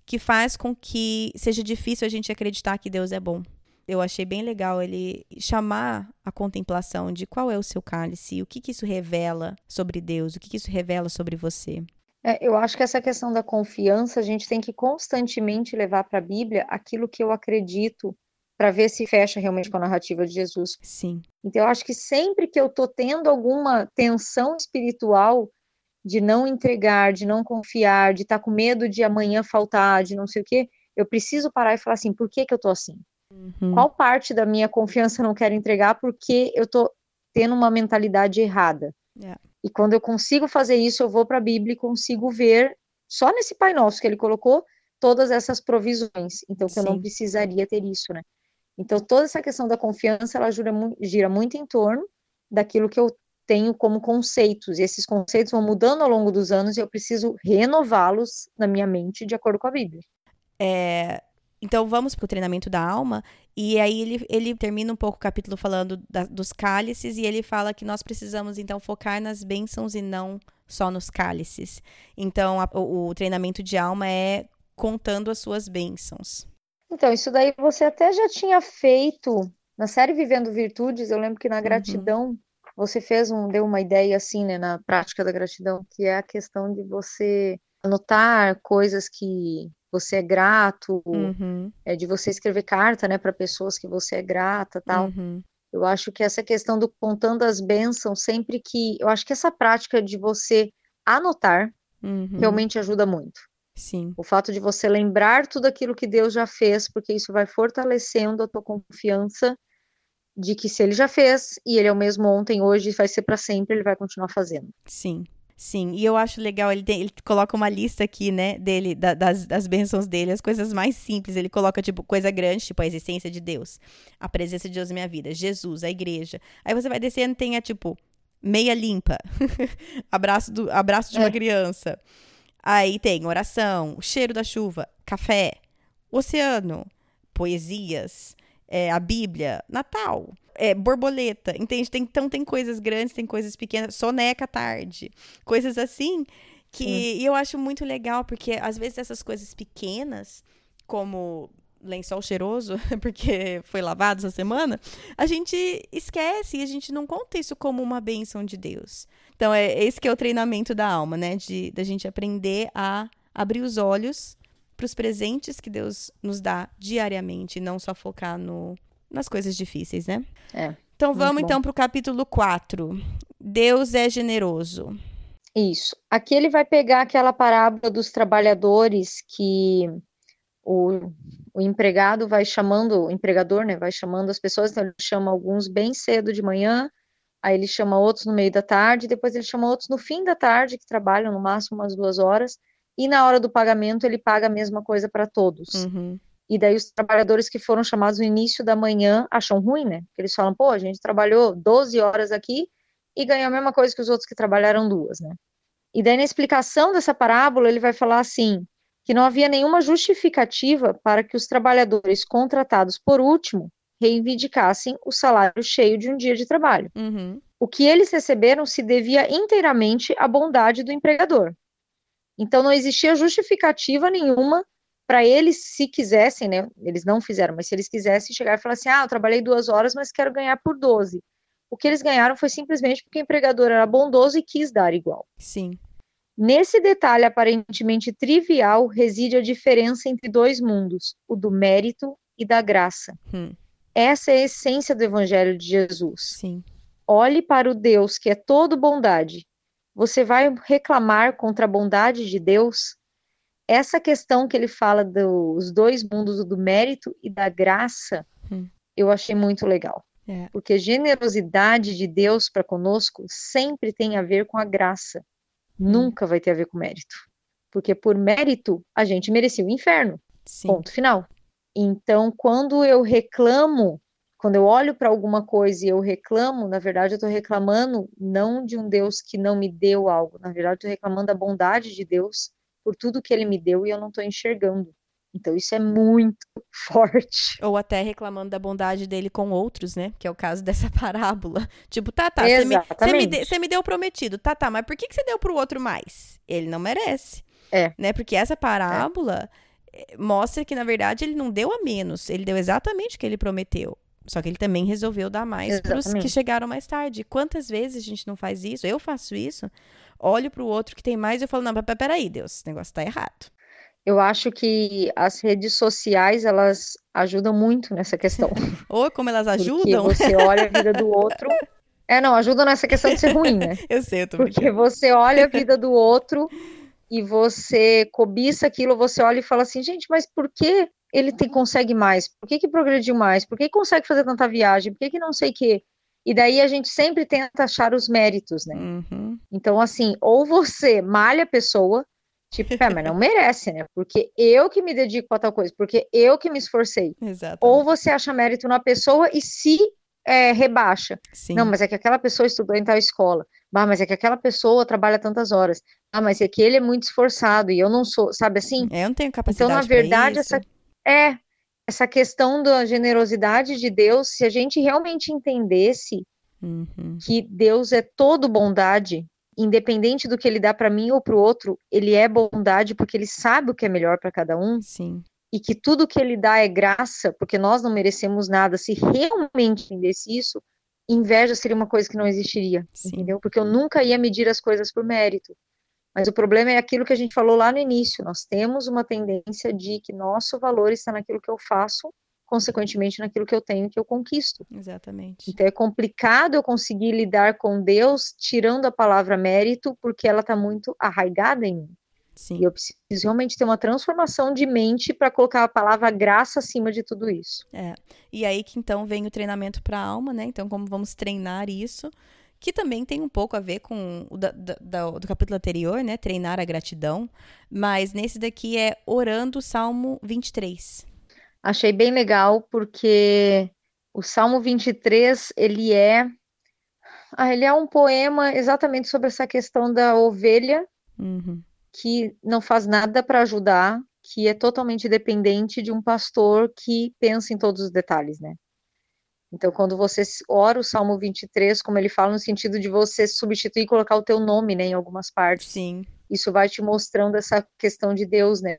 que faz com que seja difícil a gente acreditar que Deus é bom. Eu achei bem legal ele chamar a contemplação de qual é o seu cálice, o que, que isso revela sobre Deus, o que, que isso revela sobre você. É, eu acho que essa questão da confiança, a gente tem que constantemente levar para a Bíblia aquilo que eu acredito para ver se fecha realmente com a narrativa de Jesus. Sim. Então, eu acho que sempre que eu estou tendo alguma tensão espiritual de não entregar, de não confiar, de estar com medo de amanhã faltar, de não sei o quê, eu preciso parar e falar assim: por que que eu estou assim? Uhum. Qual parte da minha confiança eu não quero entregar porque eu estou tendo uma mentalidade errada? É. E quando eu consigo fazer isso, eu vou para a Bíblia e consigo ver, só nesse Pai Nosso que ele colocou, todas essas provisões. Então, que eu não Sim. precisaria ter isso, né? Então, toda essa questão da confiança, ela gira, gira muito em torno daquilo que eu tenho como conceitos, e esses conceitos vão mudando ao longo dos anos e eu preciso renová-los na minha mente de acordo com a Bíblia. É, então vamos para o treinamento da alma, e aí ele, ele termina um pouco o capítulo falando da, dos cálices, e ele fala que nós precisamos então focar nas bênçãos e não só nos cálices. Então a, o, o treinamento de alma é contando as suas bênçãos. Então, isso daí você até já tinha feito na série Vivendo Virtudes, eu lembro que na uhum. gratidão uhum. você fez um, deu uma ideia assim, né, na prática da gratidão, que é a questão de você anotar coisas que você é grato, uhum. é de você escrever carta, né, para pessoas que você é grata, tal. Uhum. Eu acho que essa questão do contando as bênçãos, sempre que, eu acho que essa prática de você anotar uhum. realmente ajuda muito. Sim. O fato de você lembrar tudo aquilo que Deus já fez, porque isso vai fortalecendo a tua confiança de que se ele já fez e ele é o mesmo ontem, hoje, vai ser para sempre, ele vai continuar fazendo. Sim. Sim, e eu acho legal, ele, tem, ele coloca uma lista aqui, né, dele, da, das, das bênçãos dele, as coisas mais simples. Ele coloca, tipo, coisa grande, tipo, a existência de Deus, a presença de Deus na minha vida, Jesus, a igreja. Aí você vai descendo, tem a, tipo, meia limpa, abraço, do, abraço de uma é. criança. Aí tem oração, o cheiro da chuva, café, oceano, poesias, é, a Bíblia, Natal, é, borboleta, entende? Tem, então tem coisas grandes, tem coisas pequenas, soneca tarde, coisas assim que eu acho muito legal, porque às vezes essas coisas pequenas, como lençol cheiroso, porque foi lavado essa semana, a gente esquece e a gente não conta isso como uma bênção de Deus. Então, é esse que é o treinamento da alma, né? De da gente aprender a abrir os olhos para os presentes que Deus nos dá diariamente, e não só focar no, nas coisas difíceis, né? É. Então vamos então para o capítulo 4. Deus é generoso. Isso. Aqui ele vai pegar aquela parábola dos trabalhadores que o, o empregado vai chamando, o empregador, né, vai chamando as pessoas, então ele chama alguns bem cedo de manhã, aí ele chama outros no meio da tarde, depois ele chama outros no fim da tarde, que trabalham no máximo umas duas horas, e na hora do pagamento ele paga a mesma coisa para todos. Uhum. E daí os trabalhadores que foram chamados no início da manhã acham ruim, né? Porque eles falam, pô, a gente trabalhou 12 horas aqui e ganhou a mesma coisa que os outros que trabalharam duas, né? E daí na explicação dessa parábola ele vai falar assim, que não havia nenhuma justificativa para que os trabalhadores contratados por último reivindicassem o salário cheio de um dia de trabalho. Uhum. O que eles receberam se devia inteiramente à bondade do empregador. Então não existia justificativa nenhuma para eles, se quisessem, né? Eles não fizeram, mas se eles quisessem chegar e falar assim: ah, eu trabalhei duas horas, mas quero ganhar por 12. O que eles ganharam foi simplesmente porque o empregador era bondoso e quis dar igual. Sim. Nesse detalhe aparentemente trivial reside a diferença entre dois mundos, o do mérito e da graça. Hum. Essa é a essência do Evangelho de Jesus. Sim. Olhe para o Deus que é todo bondade. Você vai reclamar contra a bondade de Deus? essa questão que ele fala dos dois mundos, do mérito e da graça, hum. eu achei muito legal. É. Porque generosidade de Deus para conosco sempre tem a ver com a graça. Hum. Nunca vai ter a ver com mérito. Porque por mérito a gente merecia o inferno. Sim. Ponto final. Então, quando eu reclamo, quando eu olho para alguma coisa e eu reclamo, na verdade eu estou reclamando não de um Deus que não me deu algo, na verdade eu estou reclamando da bondade de Deus por tudo que ele me deu e eu não estou enxergando. Então isso é muito forte. Ou até reclamando da bondade dele com outros, né? Que é o caso dessa parábola. Tipo, tá, tá, você me, me, de, me, deu prometido. Tá, tá, mas por que, que você deu pro outro mais? Ele não merece. É. Né? Porque essa parábola é. mostra que, na verdade, ele não deu a menos. Ele deu exatamente o que ele prometeu. Só que ele também resolveu dar mais para os que chegaram mais tarde. Quantas vezes a gente não faz isso? Eu faço isso olho para o outro que tem mais e eu falo, não, peraí, Deus, esse negócio está errado. Eu acho que as redes sociais, elas ajudam muito nessa questão. Ou como elas ajudam? Porque você olha a vida do outro... É, não, ajudam nessa questão de ser ruim, né? eu sei, eu tô Porque você olha a vida do outro e você cobiça aquilo, você olha e fala assim, gente, mas por que ele tem, consegue mais? Por que que progrediu mais? Por que consegue fazer tanta viagem? Por que que não sei o quê? E daí a gente sempre tenta achar os méritos, né? Uhum. Então, assim, ou você malha a pessoa, tipo, é, mas não merece, né? Porque eu que me dedico a tal coisa, porque eu que me esforcei. Exatamente. Ou você acha mérito na pessoa e se é, rebaixa. Sim. Não, mas é que aquela pessoa estudou em tal escola. Ah, mas é que aquela pessoa trabalha tantas horas. Ah, mas é que ele é muito esforçado e eu não sou, sabe assim? É, eu não tenho capacidade. Então, na verdade, essa é essa questão da generosidade de Deus, se a gente realmente entendesse uhum. que Deus é todo bondade, independente do que ele dá para mim ou para o outro, ele é bondade porque ele sabe o que é melhor para cada um. Sim. E que tudo que ele dá é graça, porque nós não merecemos nada. Se realmente entendesse isso, inveja seria uma coisa que não existiria, Sim. entendeu? Porque eu nunca ia medir as coisas por mérito. Mas o problema é aquilo que a gente falou lá no início. Nós temos uma tendência de que nosso valor está naquilo que eu faço consequentemente naquilo que eu tenho que eu conquisto. Exatamente. Então é complicado eu conseguir lidar com Deus tirando a palavra mérito, porque ela está muito arraigada em mim. Sim. E eu preciso realmente ter uma transformação de mente para colocar a palavra graça acima de tudo isso. É. E aí que então vem o treinamento para a alma, né? Então, como vamos treinar isso? Que também tem um pouco a ver com o da, da, do capítulo anterior, né? Treinar a gratidão. Mas nesse daqui é orando o Salmo 23. Achei bem legal porque o Salmo 23, ele é ah, ele é um poema exatamente sobre essa questão da ovelha uhum. que não faz nada para ajudar, que é totalmente dependente de um pastor que pensa em todos os detalhes, né? Então, quando você ora o Salmo 23, como ele fala, no sentido de você substituir e colocar o teu nome, né, em algumas partes. Sim. Isso vai te mostrando essa questão de Deus, né?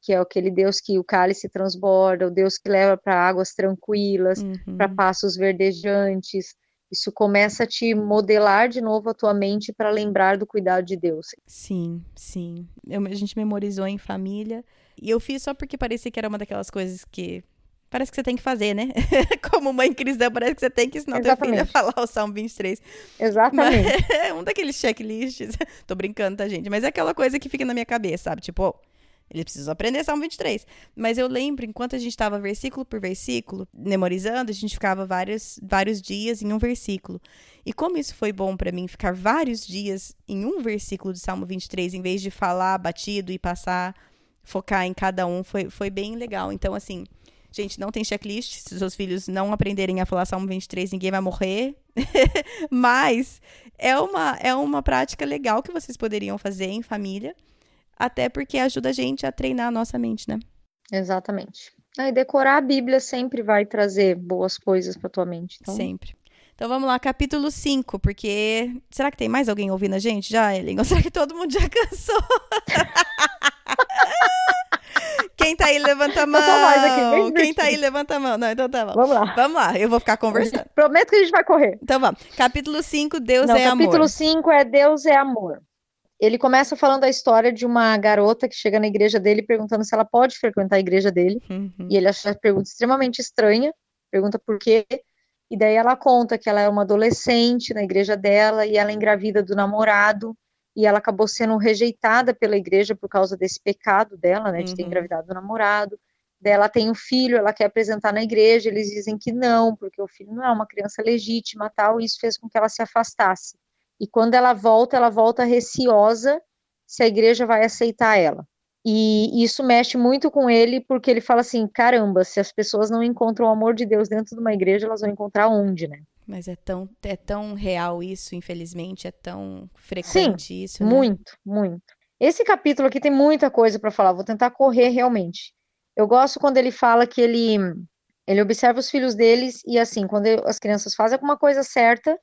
que é aquele Deus que o cálice transborda, o Deus que leva para águas tranquilas, uhum. para passos verdejantes. Isso começa a te modelar de novo a tua mente para lembrar do cuidado de Deus. Sim, sim. Eu, a gente memorizou em família. E eu fiz só porque parecia que era uma daquelas coisas que parece que você tem que fazer, né? Como mãe cristã, parece que você tem que ensinar Exatamente. teu filho a falar o Salmo 23. Exatamente. Mas, é um daqueles checklists. Tô brincando, tá, gente? Mas é aquela coisa que fica na minha cabeça, sabe? Tipo, oh, ele precisa aprender Salmo 23. Mas eu lembro, enquanto a gente estava versículo por versículo, memorizando, a gente ficava vários, vários dias em um versículo. E como isso foi bom para mim, ficar vários dias em um versículo do Salmo 23, em vez de falar batido e passar, focar em cada um, foi, foi bem legal. Então, assim, gente, não tem checklist. Se seus filhos não aprenderem a falar Salmo 23, ninguém vai morrer. Mas é uma, é uma prática legal que vocês poderiam fazer em família até porque ajuda a gente a treinar a nossa mente, né? Exatamente. Ah, e decorar a Bíblia sempre vai trazer boas coisas para tua mente. Então... Sempre. Então vamos lá, capítulo 5, porque. Será que tem mais alguém ouvindo a gente já, Ellen? Ou será que todo mundo já cansou? Quem tá aí, levanta a mão. Aqui, Quem tá aí, levanta a mão. Não, então tá bom. Vamos lá. Vamos lá, eu vou ficar conversando. Prometo que a gente vai correr. Então vamos. Capítulo 5, Deus Não, é capítulo amor. Capítulo 5 é Deus é amor ele começa falando a história de uma garota que chega na igreja dele perguntando se ela pode frequentar a igreja dele. Uhum. E ele acha a pergunta extremamente estranha, pergunta por quê. E daí ela conta que ela é uma adolescente na igreja dela e ela é engravida do namorado e ela acabou sendo rejeitada pela igreja por causa desse pecado dela, né, de ter uhum. engravidado do namorado. Daí ela tem um filho, ela quer apresentar na igreja, eles dizem que não, porque o filho não é uma criança legítima, tal, e isso fez com que ela se afastasse. E quando ela volta, ela volta receosa se a igreja vai aceitar ela. E isso mexe muito com ele, porque ele fala assim: caramba, se as pessoas não encontram o amor de Deus dentro de uma igreja, elas vão encontrar onde, né? Mas é tão, é tão real isso, infelizmente, é tão frequente Sim, isso. Né? Muito, muito. Esse capítulo aqui tem muita coisa para falar, vou tentar correr realmente. Eu gosto quando ele fala que ele, ele observa os filhos deles e assim, quando as crianças fazem alguma coisa certa,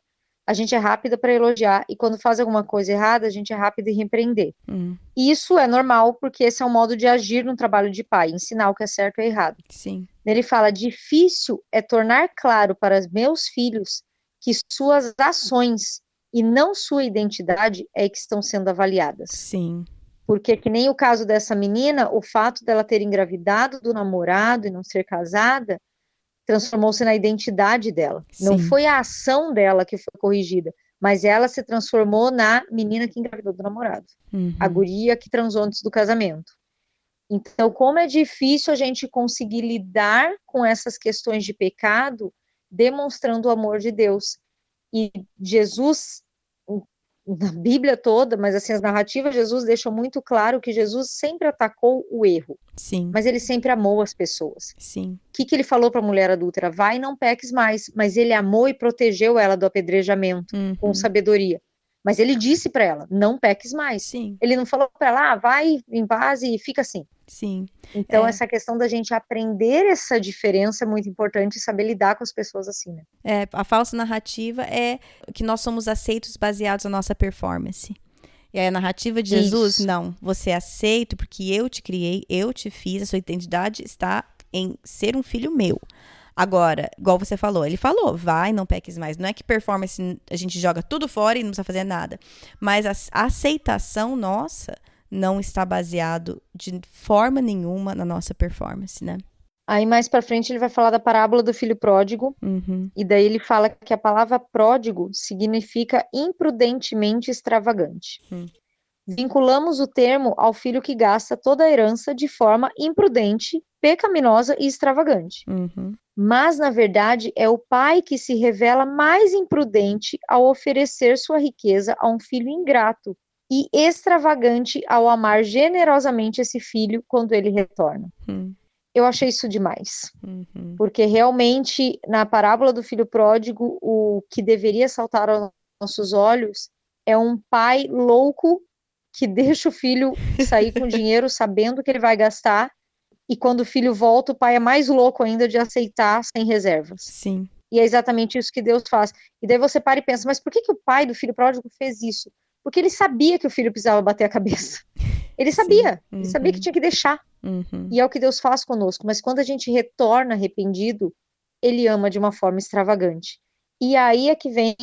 a gente é rápida para elogiar e quando faz alguma coisa errada, a gente é rápida em repreender. Hum. Isso é normal porque esse é um modo de agir no trabalho de pai, ensinar o que é certo e errado. Sim. Ele fala: difícil é tornar claro para os meus filhos que suas ações e não sua identidade é que estão sendo avaliadas. Sim. Porque que nem o caso dessa menina, o fato dela ter engravidado do namorado e não ser casada transformou-se na identidade dela. Sim. Não foi a ação dela que foi corrigida, mas ela se transformou na menina que engravidou do namorado, uhum. a guria que transou antes do casamento. Então, como é difícil a gente conseguir lidar com essas questões de pecado, demonstrando o amor de Deus. E Jesus na Bíblia toda, mas assim, as narrativas Jesus deixam muito claro que Jesus sempre atacou o erro. Sim. Mas ele sempre amou as pessoas. Sim. O que, que ele falou para a mulher adúltera? Vai, não peques mais. Mas ele amou e protegeu ela do apedrejamento Uhum. com sabedoria. Mas ele disse para ela: não peques mais. Sim. Ele não falou para ela, ah, vai em paz e fica assim. Sim. Então, É. essa questão da gente aprender essa diferença é muito importante e saber lidar com as pessoas assim, né? É, a falsa narrativa é que nós somos aceitos baseados na nossa performance. E aí a narrativa de Jesus, Isso. não. Você é aceito porque eu te criei, eu te fiz, a sua identidade está em ser um filho meu. Agora, igual você falou, ele falou, vai, não peques mais. Não é que performance a gente joga tudo fora e não precisa fazer nada. Mas a, aceitação nossa não está baseado de forma nenhuma na nossa performance, né? Aí mais para frente ele vai falar da parábola do filho pródigo, Uhum. e daí ele fala que a palavra pródigo significa imprudentemente extravagante. Hum. Vinculamos o termo ao filho que gasta toda a herança de forma imprudente, pecaminosa e extravagante. Uhum. Mas, na verdade, é o pai que se revela mais imprudente ao oferecer sua riqueza a um filho ingrato e extravagante ao amar generosamente esse filho quando ele retorna. Hum. Eu achei isso demais, Uhum. porque realmente, na parábola do filho pródigo, o que deveria saltar aos nossos olhos é um pai louco que deixa o filho sair com dinheiro sabendo que ele vai gastar, e quando o filho volta, o pai é mais louco ainda de aceitar sem reservas. Sim. E é exatamente isso que Deus faz. E daí você para e pensa, mas por que, que o pai do filho pródigo fez isso? Porque ele sabia que o filho precisava bater a cabeça. Ele sabia, ele sabia que Uhum. tinha que deixar. Uhum. E é o que Deus faz conosco. Mas quando a gente retorna arrependido, ele ama de uma forma extravagante. E aí é que vem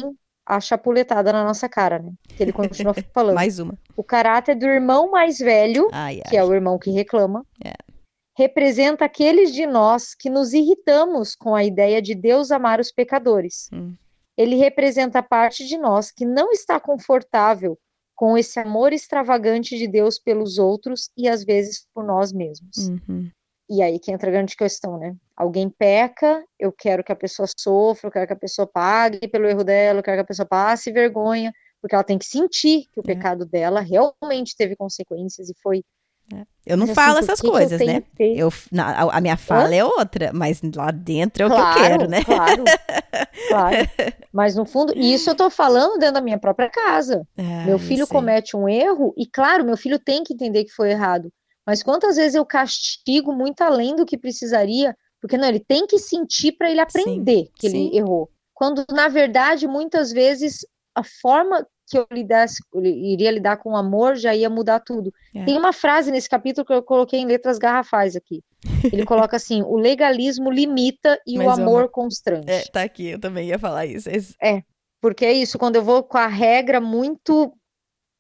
a chapuletada na nossa cara, né? Que ele continua falando. Mais uma. O caráter do irmão mais velho Ai, ai. que é o irmão que reclama, É. representa aqueles de nós que nos irritamos com a ideia de Deus amar os pecadores. Hum. Ele representa a parte de nós que não está confortável com esse amor extravagante de Deus pelos outros e às vezes por nós mesmos. Uhum. E aí que entra a grande questão, né? Alguém peca, eu quero que a pessoa sofra, eu quero que a pessoa pague pelo erro dela, eu quero que a pessoa passe vergonha, porque ela tem que sentir que o É. pecado dela realmente teve consequências e foi Eu não Mas, assim, falo por essas que que eu coisas, né? que Eu, na- a, a minha fala é outra, mas lá dentro é o que eu Claro, quero, né? Claro, claro. Mas no fundo, isso eu tô falando dentro da minha própria casa. Ah, Meu eu filho comete um erro, e claro, meu filho tem que entender que foi errado. Mas quantas vezes eu castigo muito além do que precisaria, porque não, ele tem que sentir para ele aprender que sim. ele errou. Quando, na verdade, muitas vezes a forma que eu lidasse, iria lidar com o amor já ia mudar tudo. É. Tem uma frase nesse capítulo que eu coloquei em letras garrafais aqui. Ele coloca assim: o legalismo limita e Mas o amor constrange. É, tá aqui, eu também ia falar isso. Esse- Porque é isso, quando eu vou com a regra muito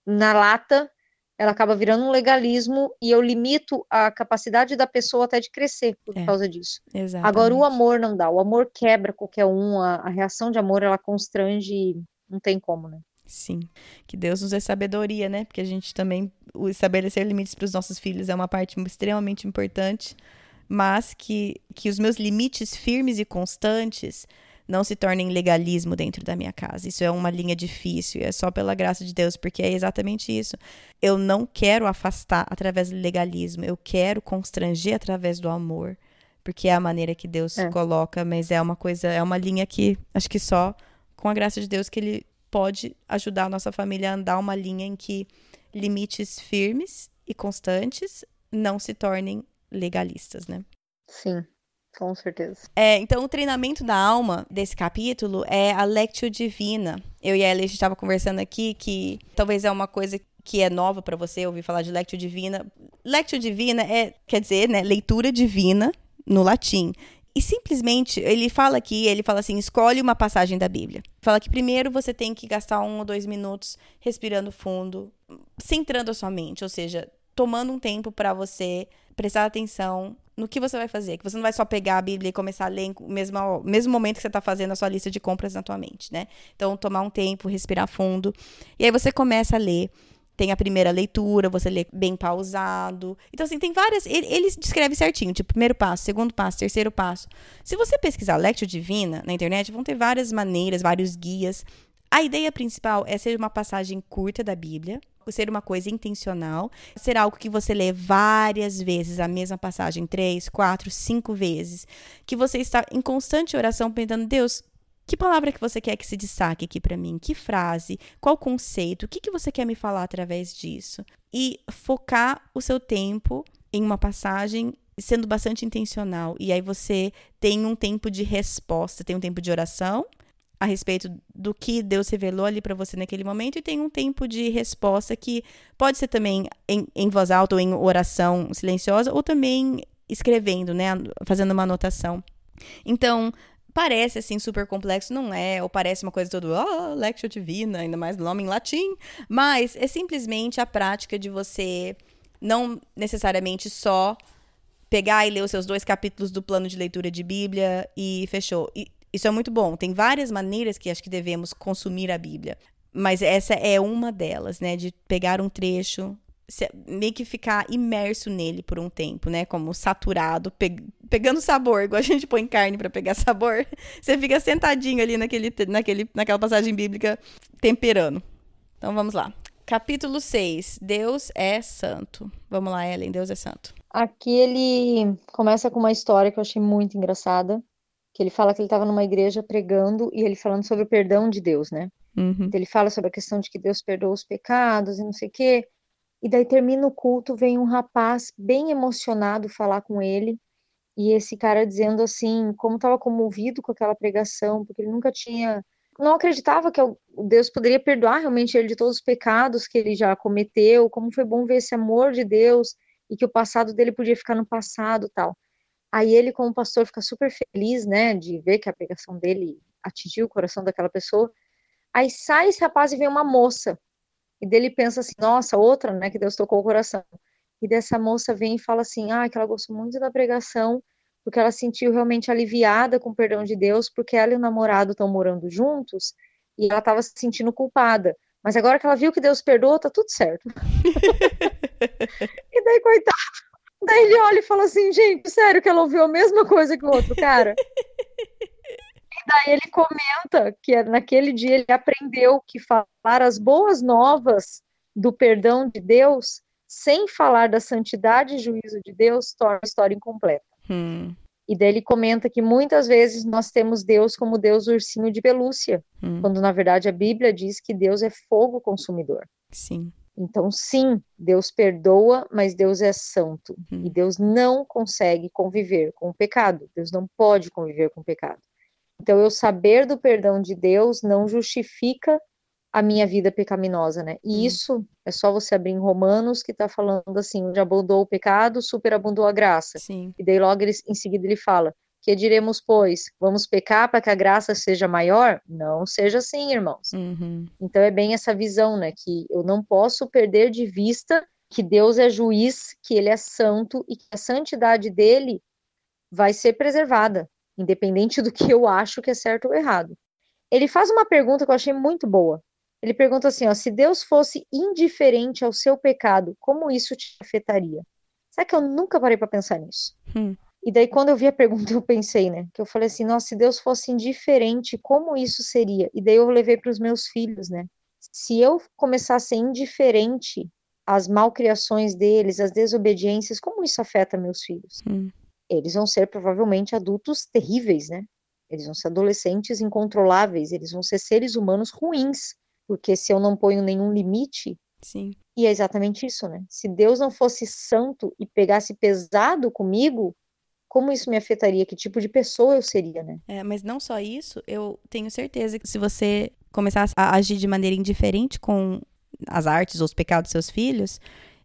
na lata, ela acaba virando um legalismo e eu limito a capacidade da pessoa até de crescer por É, causa disso. Exatamente. Agora, o amor não dá, o amor quebra qualquer um, a, a reação de amor ela constrange, não tem como, né? Sim. Que Deus nos dê sabedoria, né? Porque a gente também. O estabelecer limites para os nossos filhos é uma parte extremamente importante. Mas que, que os meus limites firmes e constantes não se tornem legalismo dentro da minha casa. Isso é uma linha difícil, e é só pela graça de Deus, porque é exatamente isso. Eu não quero afastar através do legalismo, eu quero constranger através do amor, porque é a maneira que Deus É. coloca, mas é uma coisa, é uma linha que acho que só com a graça de Deus que ele pode ajudar a nossa família a andar uma linha em que limites firmes e constantes não se tornem legalistas, né? Sim, com certeza. É, então, o treinamento da alma desse capítulo é a Lectio Divina. Eu e a Ellie, a gente estava conversando aqui que talvez é uma coisa que é nova para você ouvir falar de Lectio Divina. Lectio Divina é, quer dizer, né, leitura divina no latim. E simplesmente, ele fala aqui, ele fala assim, escolhe uma passagem da Bíblia. Fala que primeiro você tem que gastar um ou dois minutos respirando fundo, centrando a sua mente, ou seja, tomando um tempo para você prestar atenção no que você vai fazer. Que você não vai só pegar a Bíblia e começar a ler no mesmo, mesmo momento que você está fazendo a sua lista de compras na tua mente, né? Então, tomar um tempo, respirar fundo. E aí você começa a ler. Tem a primeira leitura, você lê bem pausado. Então, assim, tem várias. Ele, ele descreve certinho, tipo, primeiro passo, segundo passo, terceiro passo. Se você pesquisar Lectio Divina na internet, vão ter várias maneiras, vários guias. A ideia principal é ser uma passagem curta da Bíblia, ser uma coisa intencional, ser algo que você lê várias vezes a mesma passagem, três, quatro, cinco vezes, que você está em constante oração pensando, Deus, que palavra que você quer que se destaque aqui para mim? Que frase? Qual conceito? O que, que você quer me falar através disso? E focar o seu tempo em uma passagem sendo bastante intencional. E aí você tem um tempo de resposta, tem um tempo de oração a respeito do que Deus revelou ali para você naquele momento e tem um tempo de resposta que pode ser também em, em voz alta ou em oração silenciosa ou também escrevendo, né, fazendo uma anotação. Então, parece assim super complexo, não é, ou parece uma coisa toda, oh, lectio divina, ainda mais nome em latim, mas é simplesmente a prática de você não necessariamente só pegar e ler os seus dois capítulos do plano de leitura de Bíblia e fechou. E isso é muito bom. Tem várias maneiras que acho que devemos consumir a Bíblia. Mas essa é uma delas, né? De pegar um trecho, meio que ficar imerso nele por um tempo, né? Como saturado, pe pegando sabor, igual a gente põe carne para pegar sabor. Você fica sentadinho ali naquele, naquele, naquela passagem bíblica, temperando. Então vamos lá. Capítulo 6. Deus é santo. Vamos lá, Ellen. Deus é santo. Aqui ele começa com uma história que eu achei muito engraçada que ele fala que ele estava numa igreja pregando e ele falando sobre o perdão de Deus, né? Uhum. Ele fala sobre a questão de que Deus perdoa os pecados e não sei o quê. E daí termina o culto, vem um rapaz bem emocionado falar com ele, e esse cara dizendo assim, como estava comovido com aquela pregação, porque ele nunca tinha, não acreditava que Deus poderia perdoar realmente ele de todos os pecados que ele já cometeu, como foi bom ver esse amor de Deus e que o passado dele podia ficar no passado, tal. Aí ele, como pastor, fica super feliz, né, de ver que a pregação dele atingiu o coração daquela pessoa. Aí sai esse rapaz e vem uma moça. E dele pensa assim, nossa, outra, né, que Deus tocou o coração. E dessa moça vem e fala assim, ah, que ela gostou muito da pregação, porque ela sentiu realmente aliviada com o perdão de Deus, porque ela e o namorado estão morando juntos, e ela estava se sentindo culpada. Mas agora que ela viu que Deus perdoou, tá tudo certo. e daí, coitado, Daí ele olha e fala assim, gente, sério que ela ouviu a mesma coisa que o outro cara? daí ele comenta que naquele dia ele aprendeu que falar as boas novas do perdão de Deus, sem falar da santidade e juízo de Deus, torna a história incompleta. Hum. E daí ele comenta que muitas vezes nós temos Deus como Deus ursinho de pelúcia, hum. quando na verdade a Bíblia diz que Deus é fogo consumidor. Sim. Então, sim, Deus perdoa, mas Deus é santo. Uhum. E Deus não consegue conviver com o pecado. Deus não pode conviver com o pecado. Então, eu saber do perdão de Deus não justifica a minha vida pecaminosa, né? E uhum. isso é só você abrir em Romanos, que está falando assim: onde abundou o pecado, superabundou a graça. Sim. E daí, logo ele, em seguida, ele fala: que diremos, pois? Vamos pecar para que a graça seja maior? Não seja assim, irmãos. Uhum. Então é bem essa visão, né? Que eu não posso perder de vista que Deus é juiz, que ele é santo e que a santidade dele vai ser preservada, independente do que eu acho que é certo ou errado. Ele faz uma pergunta que eu achei muito boa. Ele pergunta assim: ó, se Deus fosse indiferente ao seu pecado, como isso te afetaria? Será que eu nunca parei para pensar nisso? Hum. E daí, quando eu vi a pergunta, eu pensei, né? Que eu falei assim, nossa, se Deus fosse indiferente, como isso seria? E daí eu levei para os meus filhos, né? Se eu ser indiferente às malcriações deles, às desobediências, como isso afeta meus filhos? Hum. Eles vão ser provavelmente adultos terríveis, né? Eles vão ser adolescentes incontroláveis, eles vão ser seres humanos ruins, porque se eu não ponho nenhum limite, Sim. E é exatamente isso, né? Se Deus não fosse santo e pegasse pesado comigo, como isso me afetaria, que tipo de pessoa eu seria, né? É, mas não só isso, eu tenho certeza que se você começasse a agir de maneira indiferente com as artes ou os pecados dos seus filhos,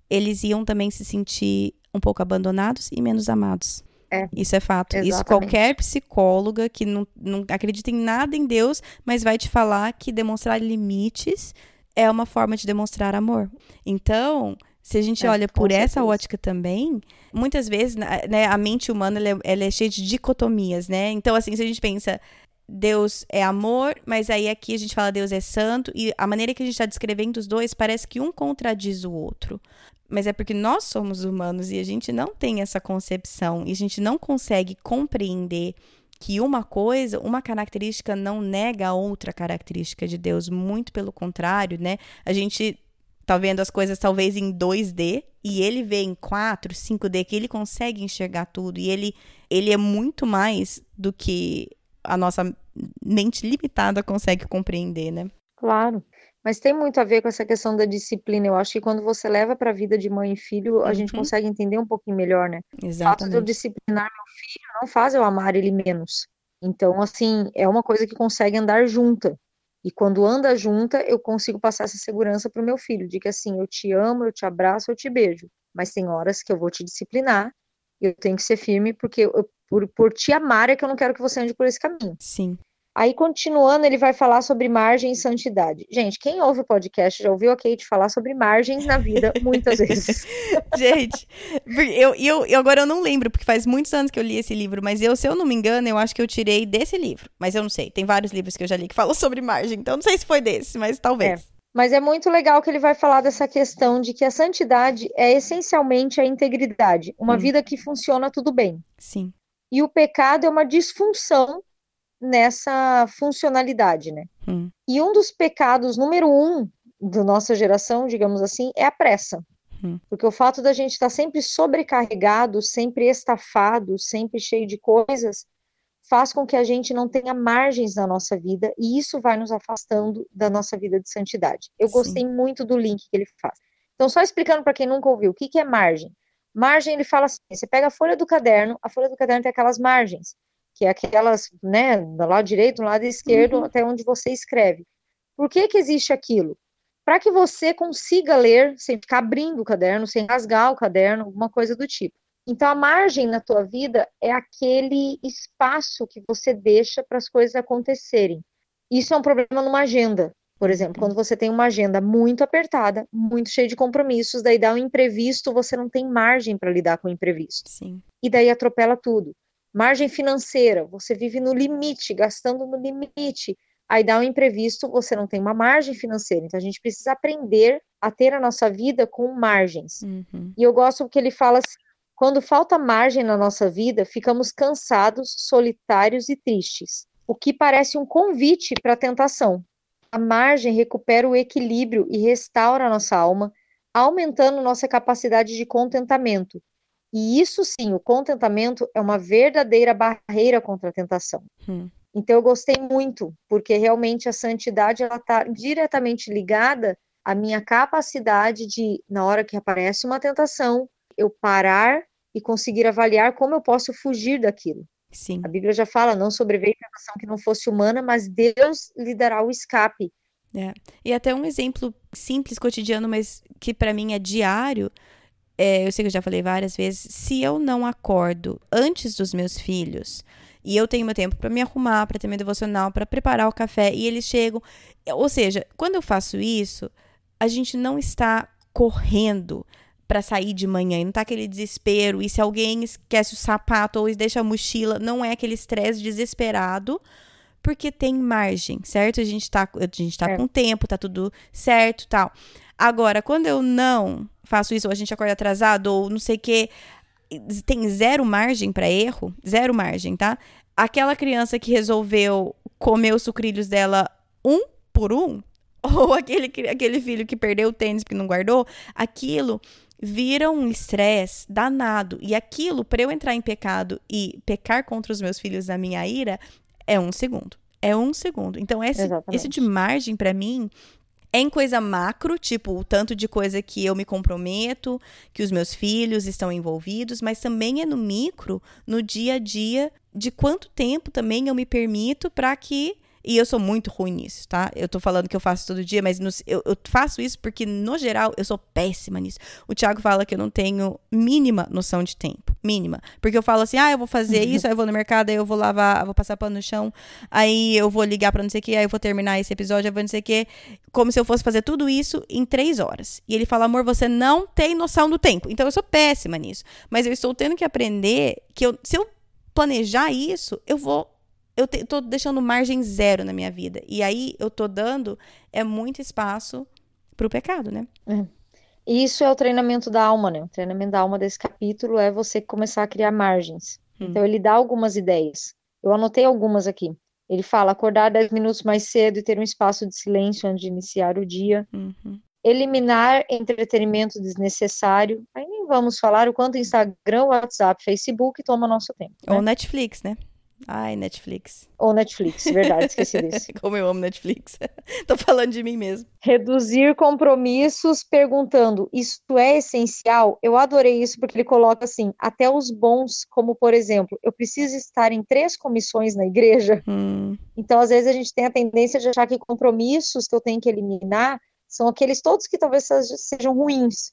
eles iam também se sentir um pouco abandonados e menos amados. É, Isso é fato. exatamente. Isso qualquer psicóloga que não, não acredita em nada em Deus, mas vai te falar que demonstrar limites é uma forma de demonstrar amor. Então, se a gente É, olha por essa certeza. ótica também, muitas vezes né, a mente humana ela é, ela é cheia de dicotomias, né? Então, assim, se a gente pensa, Deus é amor, mas aí aqui a gente fala Deus é santo, e a maneira que a gente está descrevendo os dois parece que um contradiz o outro. Mas é porque nós somos humanos e a gente não tem essa concepção, e a gente não consegue compreender que uma coisa, uma característica não nega a outra característica de Deus, muito pelo contrário, né? A gente tá vendo as coisas talvez em 2D e ele vê em 4, 5D que ele consegue enxergar tudo e ele ele é muito mais do que a nossa mente limitada consegue compreender, né? Claro. Mas tem muito a ver com essa questão da disciplina. Eu acho que quando você leva para a vida de mãe e filho, a uhum. gente consegue entender um pouquinho melhor, né? Exatamente. O fato de eu disciplinar meu filho não faz eu amar ele menos. Então, assim, é uma coisa que consegue andar junta. E quando anda junta, eu consigo passar essa segurança para o meu filho, de que assim, eu te amo, eu te abraço, eu te beijo. Mas tem horas que eu vou te disciplinar, eu tenho que ser firme, porque eu, por, por te amar é que eu não quero que você ande por esse caminho. Sim. Aí, continuando, ele vai falar sobre margem e santidade. Gente, quem ouve o podcast já ouviu a Kate falar sobre margens na vida muitas vezes. Gente, eu, eu, eu, agora eu não lembro, porque faz muitos anos que eu li esse livro, mas eu, se eu não me engano, eu acho que eu tirei desse livro. Mas eu não sei, tem vários livros que eu já li que falam sobre margem, então não sei se foi desse, mas talvez. É. Mas é muito legal que ele vai falar dessa questão de que a santidade é essencialmente a integridade, uma hum. vida que funciona tudo bem. Sim. E o pecado é uma disfunção nessa funcionalidade, né? Hum. E um dos pecados número um da nossa geração, digamos assim, é a pressa. Hum. Porque o fato da gente estar tá sempre sobrecarregado, sempre estafado, sempre cheio de coisas, faz com que a gente não tenha margens na nossa vida e isso vai nos afastando da nossa vida de santidade. Eu Sim. gostei muito do link que ele faz. Então, só explicando para quem nunca ouviu, o que, que é margem? Margem, ele fala assim: você pega a folha do caderno, a folha do caderno tem aquelas margens que é aquelas, né, do lado direito, do lado esquerdo, uhum. até onde você escreve. Por que que existe aquilo? Para que você consiga ler sem ficar abrindo o caderno, sem rasgar o caderno, alguma coisa do tipo. Então, a margem na tua vida é aquele espaço que você deixa para as coisas acontecerem. Isso é um problema numa agenda. Por exemplo, quando você tem uma agenda muito apertada, muito cheia de compromissos, daí dá um imprevisto, você não tem margem para lidar com o imprevisto. Sim. E daí atropela tudo. Margem financeira, você vive no limite, gastando no limite. Aí dá um imprevisto, você não tem uma margem financeira. Então a gente precisa aprender a ter a nossa vida com margens. Uhum. E eu gosto que ele fala assim: quando falta margem na nossa vida, ficamos cansados, solitários e tristes, o que parece um convite para a tentação. A margem recupera o equilíbrio e restaura a nossa alma, aumentando nossa capacidade de contentamento, e isso sim, o contentamento é uma verdadeira barreira contra a tentação. Hum. Então eu gostei muito, porque realmente a santidade ela está diretamente ligada à minha capacidade de, na hora que aparece uma tentação, eu parar e conseguir avaliar como eu posso fugir daquilo. Sim. A Bíblia já fala, não sobreveio tentação que não fosse humana, mas Deus lhe dará o escape. É. E até um exemplo simples, cotidiano, mas que para mim é diário, é, eu sei que eu já falei várias vezes, se eu não acordo antes dos meus filhos e eu tenho meu tempo para me arrumar, para ter meu devocional, para preparar o café e eles chegam, ou seja, quando eu faço isso, a gente não está correndo para sair de manhã, não tá aquele desespero, e se alguém esquece o sapato ou deixa a mochila, não é aquele estresse desesperado, porque tem margem, certo? A gente tá, a gente tá é. com tempo, tá tudo certo, tal. Agora, quando eu não faço isso, ou a gente acorda atrasado, ou não sei o quê, tem zero margem para erro, zero margem, tá? Aquela criança que resolveu comer os sucrilhos dela um por um, ou aquele, aquele filho que perdeu o tênis porque não guardou, aquilo vira um estresse danado. E aquilo, para eu entrar em pecado e pecar contra os meus filhos na minha ira, é um segundo. É um segundo. Então, esse, esse de margem, para mim, é em coisa macro, tipo o tanto de coisa que eu me comprometo, que os meus filhos estão envolvidos, mas também é no micro, no dia a dia, de quanto tempo também eu me permito para que e eu sou muito ruim nisso, tá? Eu tô falando que eu faço todo dia, mas no, eu, eu, faço isso porque, no geral, eu sou péssima nisso. O Thiago fala que eu não tenho mínima noção de tempo. Mínima. Porque eu falo assim, ah, eu vou fazer uhum. isso, aí eu vou no mercado, aí eu vou lavar, vou passar pano no chão, aí eu vou ligar pra não sei o que, aí eu vou terminar esse episódio, aí eu vou não sei o que. Como se eu fosse fazer tudo isso em três horas. E ele fala, amor, você não tem noção do tempo. Então eu sou péssima nisso. Mas eu estou tendo que aprender que eu, se eu planejar isso, eu vou eu te, tô deixando margem zero na minha vida. E aí eu tô dando é muito espaço pro pecado, né? É. Isso é o treinamento da alma, né? O treinamento da alma desse capítulo é você começar a criar margens. Hum. Então ele dá algumas ideias. Eu anotei algumas aqui. Ele fala acordar 10 minutos mais cedo e ter um espaço de silêncio antes de iniciar o dia. Uhum. Eliminar entretenimento desnecessário. Aí nem vamos falar o quanto Instagram, WhatsApp, Facebook toma nosso tempo. né? Ou Netflix, né? Ai, Netflix. Ou Netflix, verdade, esqueci disso. Como eu amo Netflix. Tô falando de mim mesmo. Reduzir compromissos perguntando: isso é essencial? Eu adorei isso porque ele coloca assim: até os bons, como por exemplo, eu preciso estar em três comissões na igreja. Hum, Então, às vezes, a gente tem a tendência de achar que compromissos que eu tenho que eliminar são aqueles todos que talvez sej- sejam ruins.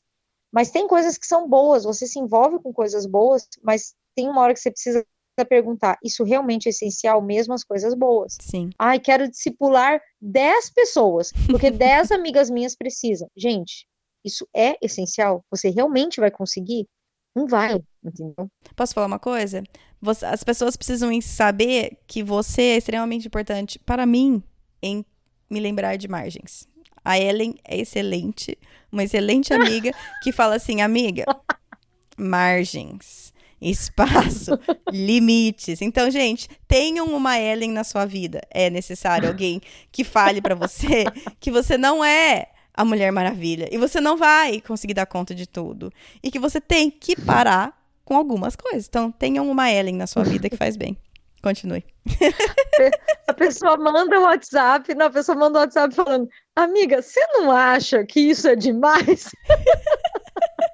Mas tem coisas que são boas, você se envolve com coisas boas, mas tem uma hora que você precisa perguntar: isso realmente é essencial, mesmo as coisas boas? sim. Ai, quero discipular 10 pessoas, porque 10 amigas minhas precisam. Gente, isso é essencial? Você realmente vai conseguir? Não vai, entendeu? Posso falar uma coisa? Você- as pessoas precisam saber que você é extremamente importante para mim em me lembrar de margens. A Ellen é excelente, uma excelente amiga que fala assim, amiga, margens, espaço, limites. Então, gente, tenham uma Ellen na sua vida. É necessário alguém que fale para você que você não é a Mulher Maravilha e você não vai conseguir dar conta de tudo e que você tem que parar com algumas coisas. Então, tenham uma Ellen na sua vida que faz bem. Continue. A pessoa manda um WhatsApp, não, a pessoa manda um WhatsApp falando: Amiga, você não acha que isso é demais?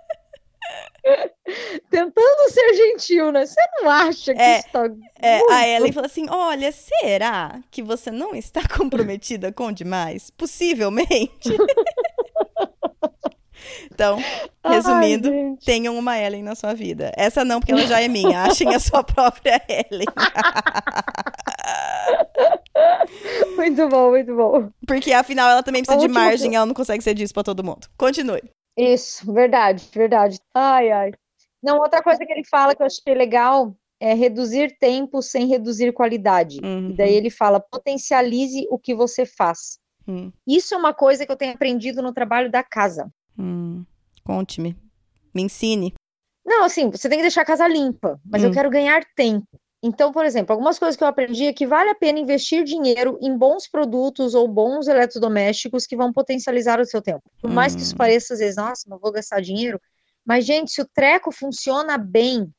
Tentando ser gentil, né? Você não acha que É, isso tá. É, muito- a Ellen fala assim: olha, será que você não está comprometida com demais? Possivelmente. então, Ai, resumindo, gente. tenham uma Ellen na sua vida. Essa não, porque ela já é minha. Achem a sua própria Ellen. Muito bom, muito bom. Porque afinal ela também precisa A de margem, ela não consegue ser disso pra todo mundo. Continue. Isso, verdade, verdade. Ai, ai. Não, outra coisa que ele fala que eu achei legal é reduzir tempo sem reduzir qualidade. Uhum. E daí ele fala: potencialize o que você faz. Hum, Isso é uma coisa que eu tenho aprendido no trabalho da casa. hum. Conte-me. Me ensine. Não, assim, você tem que deixar a casa limpa, mas eu Hum. quero ganhar tempo. Então, por exemplo, algumas coisas que eu aprendi é que vale a pena investir dinheiro em bons produtos ou bons eletrodomésticos que vão potencializar o seu tempo. Por mais que isso Hum. pareça, às vezes, nossa, não vou gastar dinheiro. Mas, gente, se o treco funciona bem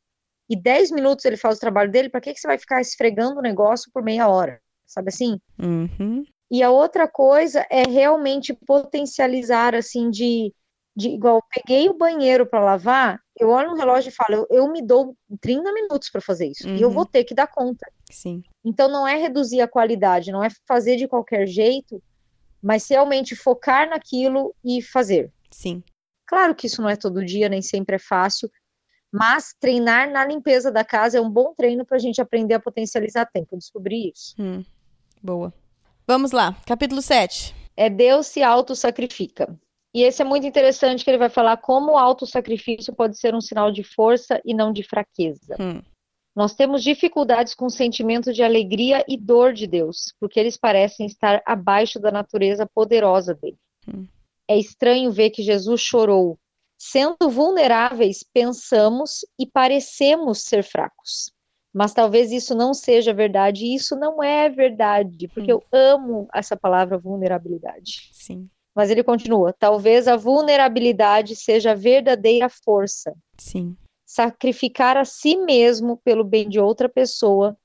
e 10 minutos ele faz o trabalho dele, para que que você vai ficar esfregando o negócio por meia hora? Sabe assim? Uhum. E a outra coisa é realmente potencializar, assim, de, de igual, eu peguei o banheiro para lavar, eu olho no relógio e falo, eu, eu me dou 30 minutos para fazer isso, e eu Uhum. vou ter que dar conta. Sim. Então, não é reduzir a qualidade, não é fazer de qualquer jeito, mas realmente focar naquilo e fazer. Sim. Claro que isso não é todo dia, nem sempre é fácil, mas treinar na limpeza da casa é um bom treino para a gente aprender a potencializar tempo. Eu descobri isso. Hum. Boa. Vamos lá. Capítulo 7. é Deus se auto-sacrifica. E esse é muito interessante que ele vai falar como o auto-sacrifício pode ser um sinal de força e não de fraqueza. Hum. Nós temos dificuldades com o sentimento de alegria e dor de Deus, porque eles parecem estar abaixo da natureza poderosa dele. Hum. É estranho ver que Jesus chorou. Sendo vulneráveis, pensamos e parecemos ser fracos. Mas talvez isso não seja verdade, e isso não é verdade, porque Hum. eu amo essa palavra vulnerabilidade. Sim. Mas ele continua: talvez a vulnerabilidade seja a verdadeira força. Sim. Sacrificar a si mesmo pelo bem de outra pessoa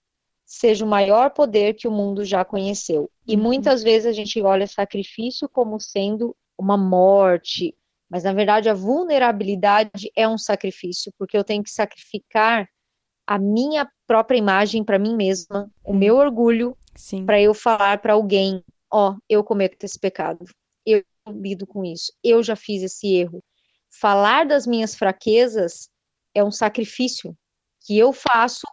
seja o maior poder que o mundo já conheceu. E Uhum. muitas vezes a gente olha sacrifício como sendo uma morte, mas na verdade a vulnerabilidade é um sacrifício, porque eu tenho que sacrificar a minha própria imagem para mim mesma, o Uhum. meu orgulho, para eu falar para alguém, ó, eu cometo esse pecado, lido com isso, eu já fiz esse erro. Falar das minhas fraquezas é um sacrifício que eu faço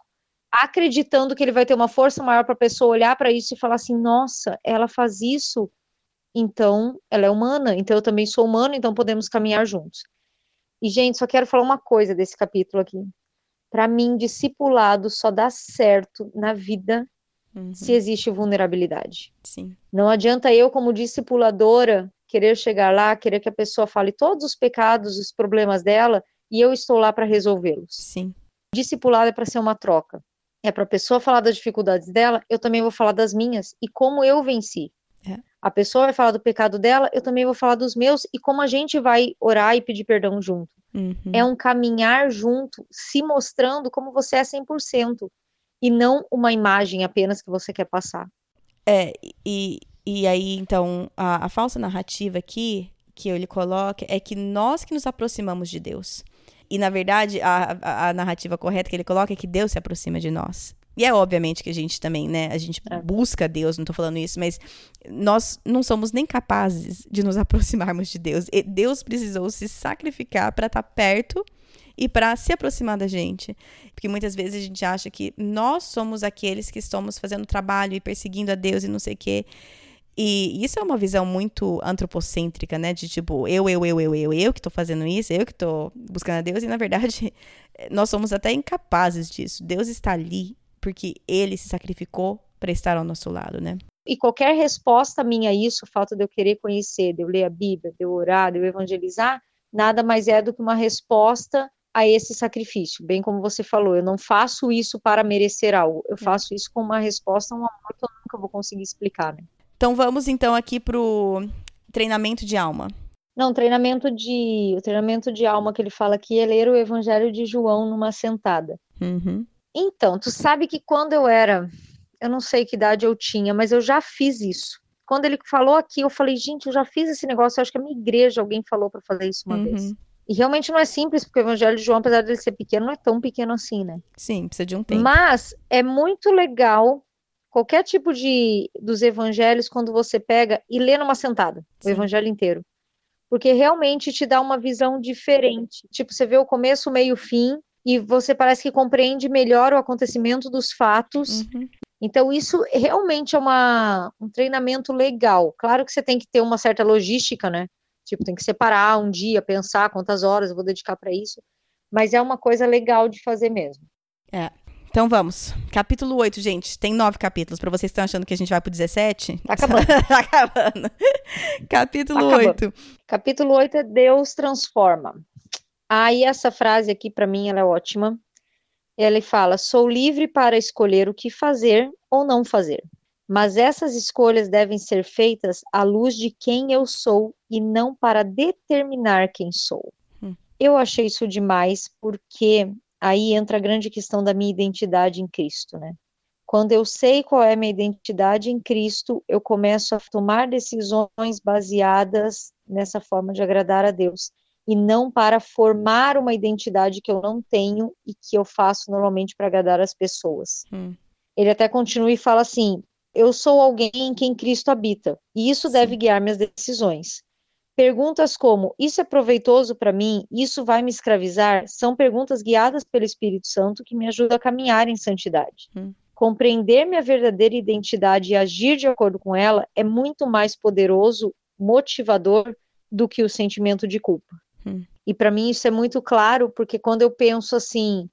acreditando que ele vai ter uma força maior para a pessoa olhar para isso e falar assim, nossa, ela faz isso, então ela é humana, então eu também sou humano, então podemos caminhar juntos. E gente, só quero falar uma coisa desse capítulo aqui. Para mim, discipulado só dá certo na vida Uhum. se existe vulnerabilidade. Sim. Não adianta eu, como discipuladora, querer chegar lá, querer que a pessoa fale todos os pecados, os problemas dela, e eu estou lá para resolvê-los. Sim. Discipulado é para ser uma troca. é para a pessoa falar das dificuldades dela, eu também vou falar das minhas e como eu venci. É. A pessoa vai falar do pecado dela, eu também vou falar dos meus e como a gente vai orar e pedir perdão junto. Uhum. É um caminhar junto, se mostrando como você é 100% e não uma imagem apenas que você quer passar. É, e, e aí, então, a, a falsa narrativa aqui que ele coloca é que nós que nos aproximamos de Deus. E, na verdade, a, a, a, narrativa correta que ele coloca é que Deus se aproxima de nós. E é obviamente que a gente também, né? A gente é. busca Deus, não tô falando isso, mas nós não somos nem capazes de nos aproximarmos de Deus. E Deus precisou se sacrificar para estar tá perto e para se aproximar da gente. Porque muitas vezes a gente acha que nós somos aqueles que estamos fazendo trabalho e perseguindo a Deus e não sei o quê. E isso é uma visão muito antropocêntrica, né? De tipo, eu, eu, eu, eu, eu, eu que tô fazendo isso, eu que tô buscando a Deus. E na verdade, nós somos até incapazes disso. Deus está ali porque ele se sacrificou para estar ao nosso lado, né? E qualquer resposta minha a isso, o fato de eu querer conhecer, de eu ler a Bíblia, de eu orar, de eu evangelizar, nada mais é do que uma resposta a esse sacrifício. Bem como você falou, eu não faço isso para merecer algo, eu é. faço isso com uma resposta, um amor que eu nunca vou conseguir explicar, né? Então vamos então aqui pro treinamento de alma. Não, treinamento de. O treinamento de alma que ele fala aqui é ler o Evangelho de João numa sentada. Uhum. Então, tu sabe que quando eu era. Eu não sei que idade eu tinha, mas eu já fiz isso. Quando ele falou aqui, eu falei, gente, eu já fiz esse negócio. Eu acho que a minha igreja, alguém falou para fazer isso uma uhum. vez. E realmente não é simples, porque o Evangelho de João, apesar de ele ser pequeno, não é tão pequeno assim, né? Sim, precisa de um tempo. Mas é muito legal qualquer tipo de dos evangelhos quando você pega e lê numa sentada Sim. o evangelho inteiro. Porque realmente te dá uma visão diferente. Tipo, você vê o começo, o meio, o fim, e você parece que compreende melhor o acontecimento dos fatos. Uhum. Então, isso realmente é uma, um treinamento legal. Claro que você tem que ter uma certa logística, né? Tipo, tem que separar um dia, pensar quantas horas eu vou dedicar para isso. Mas é uma coisa legal de fazer mesmo. É, então vamos. Capítulo 8, gente. Tem nove capítulos. Para vocês que estão achando que a gente vai pro 17. Tá acabando. tá acabando. Capítulo tá 8. Capítulo 8 é Deus transforma. Aí essa frase aqui para mim ela é ótima. Ele fala: "Sou livre para escolher o que fazer ou não fazer, mas essas escolhas devem ser feitas à luz de quem eu sou e não para determinar quem sou." Hum. Eu achei isso demais porque aí entra a grande questão da minha identidade em Cristo, né? Quando eu sei qual é a minha identidade em Cristo, eu começo a tomar decisões baseadas nessa forma de agradar a Deus e não para formar uma identidade que eu não tenho e que eu faço normalmente para agradar as pessoas. Hum. Ele até continua e fala assim: eu sou alguém em quem Cristo habita e isso Sim. deve guiar minhas decisões. Perguntas como: Isso é proveitoso para mim? Isso vai me escravizar? São perguntas guiadas pelo Espírito Santo que me ajudam a caminhar em santidade. Hum. Compreender minha verdadeira identidade e agir de acordo com ela é muito mais poderoso, motivador do que o sentimento de culpa. Hum. E para mim isso é muito claro, porque quando eu penso assim,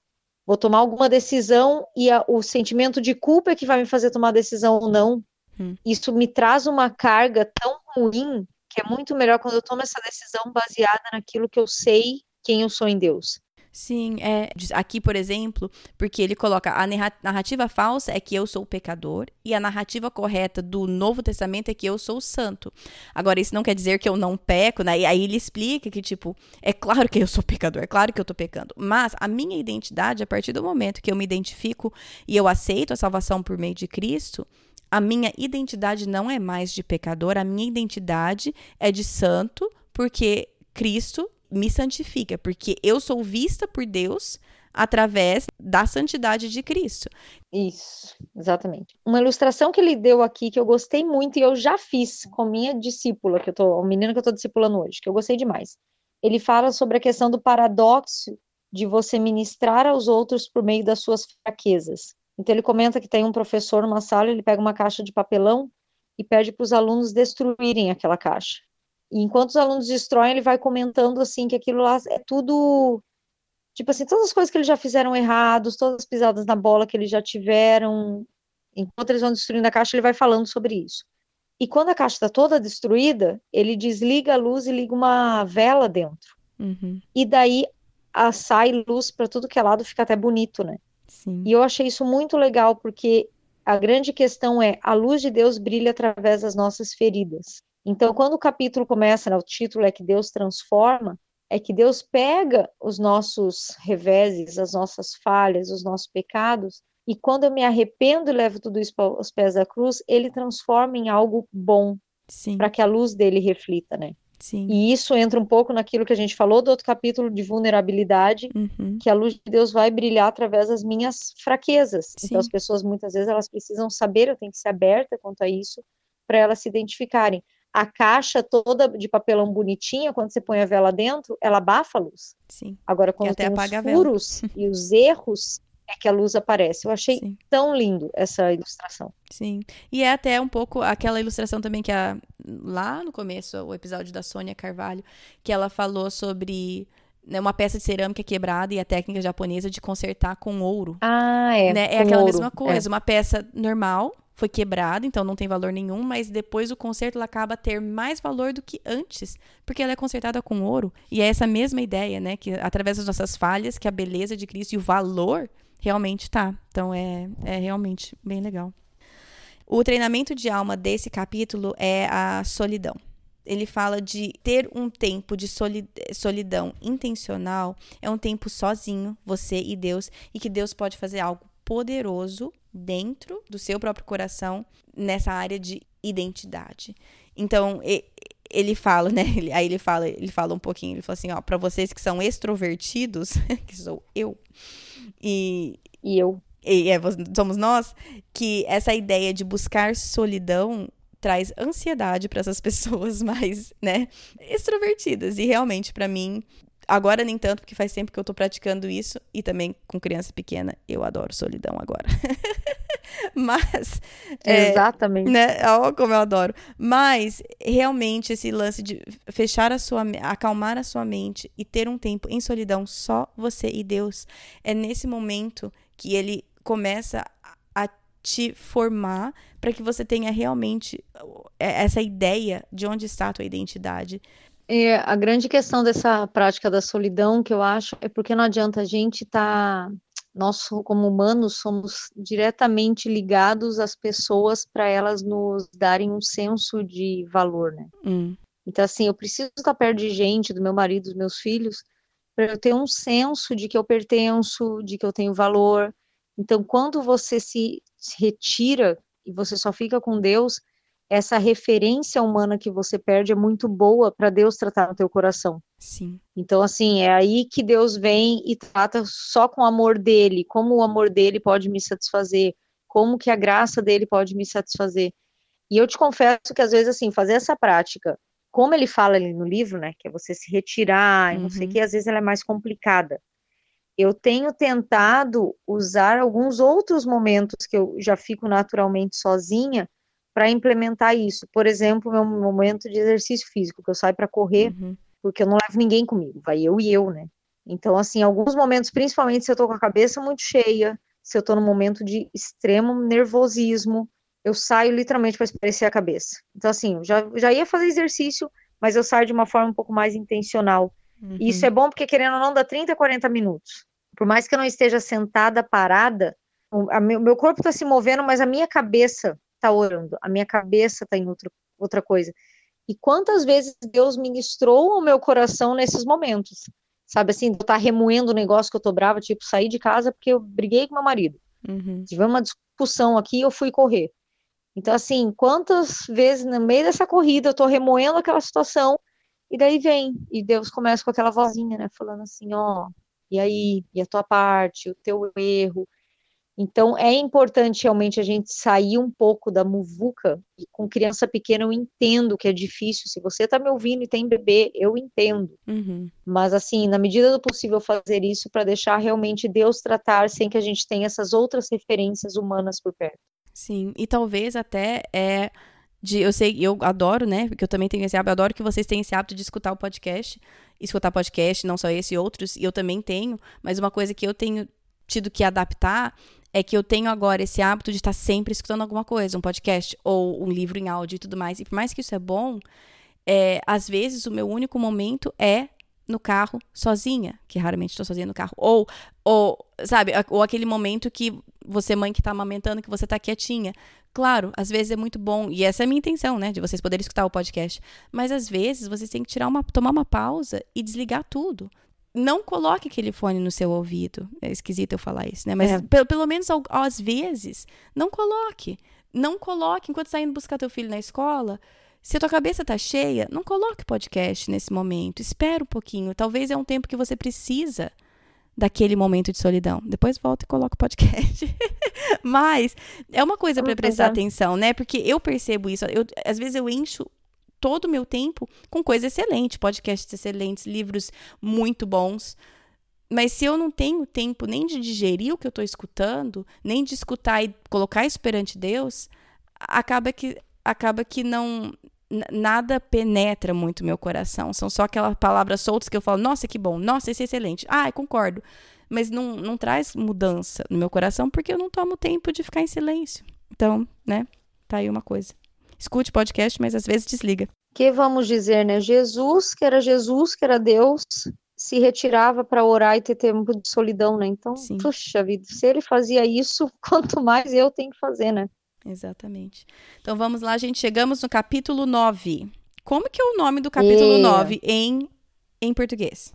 vou tomar alguma decisão e a, o sentimento de culpa é que vai me fazer tomar decisão ou não, hum. isso me traz uma carga tão ruim que é muito melhor quando eu tomo essa decisão baseada naquilo que eu sei quem eu sou em Deus. Sim, é. Aqui, por exemplo, porque ele coloca a narrativa falsa é que eu sou pecador e a narrativa correta do Novo Testamento é que eu sou santo. Agora, isso não quer dizer que eu não peco, né? E aí ele explica que, tipo, é claro que eu sou pecador, é claro que eu tô pecando. Mas a minha identidade, a partir do momento que eu me identifico e eu aceito a salvação por meio de Cristo, a minha identidade não é mais de pecador, a minha identidade é de santo, porque Cristo me santifica, porque eu sou vista por Deus através da santidade de Cristo. Isso, exatamente. Uma ilustração que ele deu aqui que eu gostei muito e eu já fiz com minha discípula, que eu tô, o menino que eu tô discipulando hoje, que eu gostei demais. Ele fala sobre a questão do paradoxo de você ministrar aos outros por meio das suas fraquezas. Então ele comenta que tem um professor numa sala, ele pega uma caixa de papelão e pede para os alunos destruírem aquela caixa. E enquanto os alunos destroem, ele vai comentando assim que aquilo lá é tudo tipo assim, todas as coisas que eles já fizeram errados, todas as pisadas na bola que eles já tiveram. Enquanto eles vão destruindo a caixa, ele vai falando sobre isso. E quando a caixa está toda destruída, ele desliga a luz e liga uma vela dentro. Uhum. E daí a, sai luz para tudo que é lado, fica até bonito, né? Sim. E eu achei isso muito legal, porque a grande questão é a luz de Deus brilha através das nossas feridas. Então, quando o capítulo começa, né, o título é que Deus transforma, é que Deus pega os nossos reveses, as nossas falhas, os nossos pecados, e quando eu me arrependo e levo tudo isso aos pés da cruz, ele transforma em algo bom, para que a luz dele reflita, né? Sim. E isso entra um pouco naquilo que a gente falou do outro capítulo de vulnerabilidade, uhum. que a luz de Deus vai brilhar através das minhas fraquezas. Sim. Então as pessoas muitas vezes elas precisam saber, eu tenho que ser aberta quanto a isso, para elas se identificarem. A caixa toda de papelão bonitinha, quando você põe a vela dentro, ela abafa a luz. Sim. Agora, quando tem os furos e os erros, é que a luz aparece. Eu achei Sim. tão lindo essa ilustração. Sim. E é até um pouco aquela ilustração também que a, lá no começo, o episódio da Sônia Carvalho, que ela falou sobre né, uma peça de cerâmica quebrada e a técnica japonesa de consertar com ouro. Ah, é. Né? É aquela ouro, mesma coisa, é. uma peça normal foi quebrada, então não tem valor nenhum, mas depois o conserto ela acaba a ter mais valor do que antes, porque ela é consertada com ouro. E é essa mesma ideia, né, que através das nossas falhas, que a beleza de Cristo e o valor realmente tá. Então é, é realmente bem legal. O treinamento de alma desse capítulo é a solidão. Ele fala de ter um tempo de solidão intencional, é um tempo sozinho, você e Deus, e que Deus pode fazer algo poderoso dentro do seu próprio coração nessa área de identidade. Então, ele fala, né? Aí ele fala, ele fala um pouquinho, ele fala assim, ó, para vocês que são extrovertidos, que sou eu, e, e eu, e é, somos nós, que essa ideia de buscar solidão traz ansiedade para essas pessoas mais, né, extrovertidas. E realmente, para mim, agora nem tanto, porque faz tempo que eu tô praticando isso. E também com criança pequena, eu adoro solidão agora. Mas. Exatamente. É, né? Oh, como eu adoro. Mas, realmente, esse lance de fechar a sua. acalmar a sua mente e ter um tempo em solidão, só você e Deus, é nesse momento que ele começa a te formar para que você tenha realmente essa ideia de onde está a tua identidade. É, a grande questão dessa prática da solidão, que eu acho, é porque não adianta a gente estar. Tá, nós, como humanos, somos diretamente ligados às pessoas para elas nos darem um senso de valor, né? Hum. Então, assim, eu preciso estar perto de gente, do meu marido, dos meus filhos, para eu ter um senso de que eu pertenço, de que eu tenho valor. Então, quando você se, se retira e você só fica com Deus, essa referência humana que você perde é muito boa para Deus tratar no teu coração. Sim. Então, assim, é aí que Deus vem e trata só com o amor dele, como o amor dele pode me satisfazer, como que a graça dele pode me satisfazer. E eu te confesso que às vezes, assim, fazer essa prática, como ele fala ali no livro, né, que é você se retirar, uhum. não sei o uhum. que, às vezes ela é mais complicada eu tenho tentado usar alguns outros momentos que eu já fico naturalmente sozinha para implementar isso. Por exemplo, meu momento de exercício físico, que eu saio para correr, uhum. porque eu não levo ninguém comigo, vai eu e eu, né? Então, assim, alguns momentos, principalmente se eu tô com a cabeça muito cheia, se eu tô num momento de extremo nervosismo, eu saio literalmente para espairecer a cabeça. Então, assim, eu já, já ia fazer exercício, mas eu saio de uma forma um pouco mais intencional. Uhum. E isso é bom porque, querendo ou não, dá 30, 40 minutos. Por mais que eu não esteja sentada, parada, o meu, meu corpo está se movendo, mas a minha cabeça está orando, a minha cabeça está em outra, outra coisa. E quantas vezes Deus ministrou o meu coração nesses momentos? Sabe assim, eu tá remoendo o negócio que eu tô brava, tipo, sair de casa porque eu briguei com meu marido. Uhum. Tivemos uma discussão aqui e eu fui correr. Então, assim, quantas vezes no meio dessa corrida eu tô remoendo aquela situação e daí vem, e Deus começa com aquela vozinha, né, falando assim, ó, e aí, e a tua parte, o teu erro. Então, é importante realmente a gente sair um pouco da muvuca. E com criança pequena, eu entendo que é difícil. Se você está me ouvindo e tem bebê, eu entendo. Uhum. Mas, assim, na medida do possível, fazer isso para deixar realmente Deus tratar sem que a gente tenha essas outras referências humanas por perto. Sim, e talvez até é de eu sei, eu adoro, né? Porque eu também tenho esse hábito, eu adoro que vocês tenham esse hábito de escutar o podcast, escutar podcast, não só esse e outros, e eu também tenho, mas uma coisa que eu tenho tido que adaptar é que eu tenho agora esse hábito de estar sempre escutando alguma coisa, um podcast ou um livro em áudio e tudo mais. E por mais que isso é bom, é, às vezes o meu único momento é no carro sozinha, que raramente estou sozinha no carro, ou, ou sabe, ou aquele momento que você mãe que tá amamentando, que você tá quietinha. Claro, às vezes é muito bom, e essa é a minha intenção, né, de vocês poderem escutar o podcast. Mas às vezes vocês têm que tirar uma, tomar uma pausa e desligar tudo. Não coloque aquele fone no seu ouvido. É esquisito eu falar isso, né? Mas é. pelo, pelo menos às vezes, não coloque. Não coloque enquanto está indo buscar teu filho na escola. Se a tua cabeça tá cheia, não coloque podcast nesse momento. Espera um pouquinho. Talvez é um tempo que você precisa daquele momento de solidão. Depois volta e coloca o podcast. Mas é uma coisa para prestar atenção, né? Porque eu percebo isso. Eu, às vezes eu encho todo o meu tempo com coisas excelentes, podcasts excelentes, livros muito bons. Mas se eu não tenho tempo nem de digerir o que eu estou escutando, nem de escutar e colocar isso perante Deus, acaba que acaba que não nada penetra muito meu coração. São só aquelas palavras soltas que eu falo, nossa, que bom, nossa, isso é excelente. Ah, concordo. Mas não, não traz mudança no meu coração porque eu não tomo tempo de ficar em silêncio. Então, né? Tá aí uma coisa. Escute podcast, mas às vezes desliga. Que vamos dizer, né? Jesus, que era Jesus, que era Deus, se retirava para orar e ter tempo de solidão, né? Então, Sim. puxa vida, se ele fazia isso, quanto mais eu tenho que fazer, né? Exatamente. Então vamos lá, gente. Chegamos no capítulo 9. Como que é o nome do capítulo é. 9 em, em português?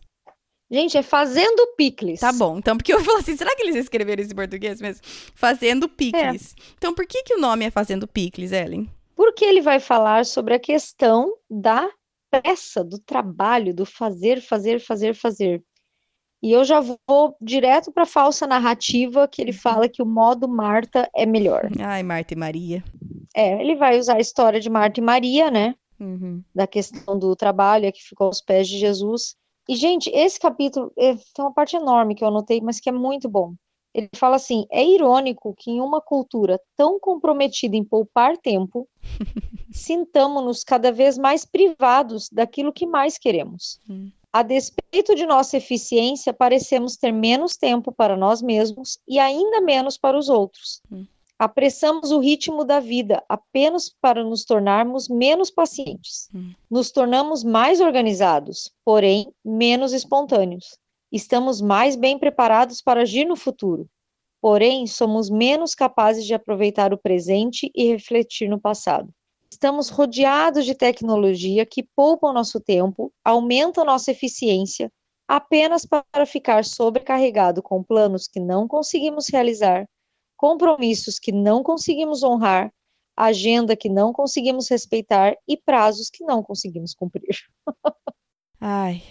Gente, é Fazendo Picles. Tá bom. Então, porque eu falo assim, será que eles escreveram isso em português mesmo? Fazendo Picles. É. Então, por que, que o nome é Fazendo Picles, Ellen? Porque ele vai falar sobre a questão da pressa, do trabalho, do fazer, fazer, fazer, fazer. E eu já vou direto para a falsa narrativa que ele fala que o modo Marta é melhor. Ai, Marta e Maria. É, ele vai usar a história de Marta e Maria, né? Uhum. Da questão do trabalho que ficou aos pés de Jesus. E, gente, esse capítulo é, tem uma parte enorme que eu anotei, mas que é muito bom. Ele fala assim: é irônico que em uma cultura tão comprometida em poupar tempo, sintamos-nos cada vez mais privados daquilo que mais queremos. Hum. A despeito de nossa eficiência, parecemos ter menos tempo para nós mesmos e ainda menos para os outros. Hum. Apressamos o ritmo da vida apenas para nos tornarmos menos pacientes. Hum. Nos tornamos mais organizados, porém menos espontâneos. Estamos mais bem preparados para agir no futuro, porém somos menos capazes de aproveitar o presente e refletir no passado. Estamos rodeados de tecnologia que poupa o nosso tempo, aumenta nossa eficiência, apenas para ficar sobrecarregado com planos que não conseguimos realizar, compromissos que não conseguimos honrar, agenda que não conseguimos respeitar e prazos que não conseguimos cumprir. Ai.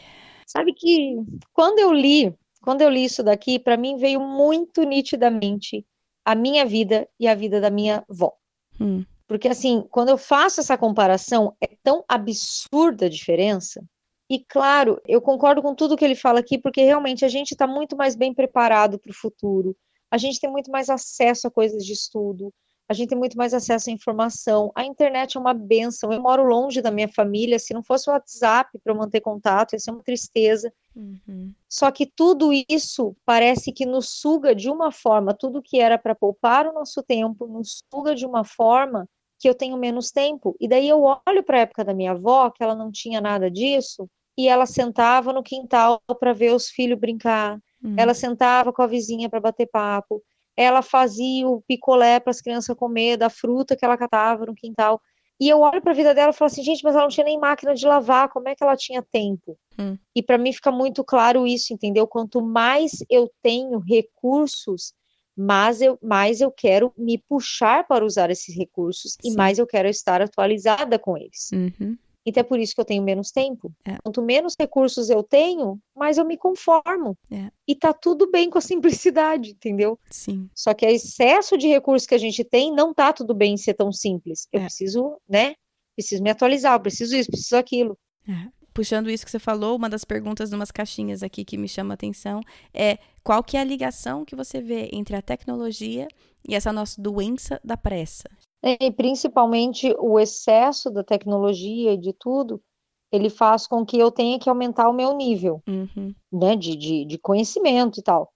Sabe que quando eu li, quando eu li isso daqui, para mim veio muito nitidamente a minha vida e a vida da minha avó. Hum. Porque, assim, quando eu faço essa comparação, é tão absurda a diferença. E, claro, eu concordo com tudo que ele fala aqui, porque realmente a gente está muito mais bem preparado para o futuro, a gente tem muito mais acesso a coisas de estudo, a gente tem muito mais acesso à informação. A internet é uma benção. Eu moro longe da minha família. Se não fosse o WhatsApp para eu manter contato, ia ser uma tristeza. Uhum. Só que tudo isso parece que nos suga de uma forma, tudo que era para poupar o nosso tempo, nos suga de uma forma que eu tenho menos tempo. E daí eu olho para a época da minha avó, que ela não tinha nada disso, e ela sentava no quintal para ver os filhos brincar. Uhum. Ela sentava com a vizinha para bater papo ela fazia o picolé para as crianças comer da fruta que ela catava no quintal. E eu olho para a vida dela e falo assim, gente, mas ela não tinha nem máquina de lavar, como é que ela tinha tempo? Hum. E para mim fica muito claro isso, entendeu? Quanto mais eu tenho recursos, mais eu, mais eu quero me puxar para usar esses recursos Sim. e mais eu quero estar atualizada com eles. Uhum. Então é por isso que eu tenho menos tempo. É. Quanto menos recursos eu tenho, mais eu me conformo. É. E tá tudo bem com a simplicidade, entendeu? Sim. Só que o excesso de recursos que a gente tem, não tá tudo bem em ser tão simples. Eu é. preciso, né? Preciso me atualizar, eu preciso isso, preciso aquilo. É. Puxando isso que você falou, uma das perguntas numas caixinhas aqui que me chama a atenção é qual que é a ligação que você vê entre a tecnologia e essa nossa doença da pressa? E principalmente o excesso da tecnologia e de tudo, ele faz com que eu tenha que aumentar o meu nível, uhum. né, de, de, de, conhecimento e tal.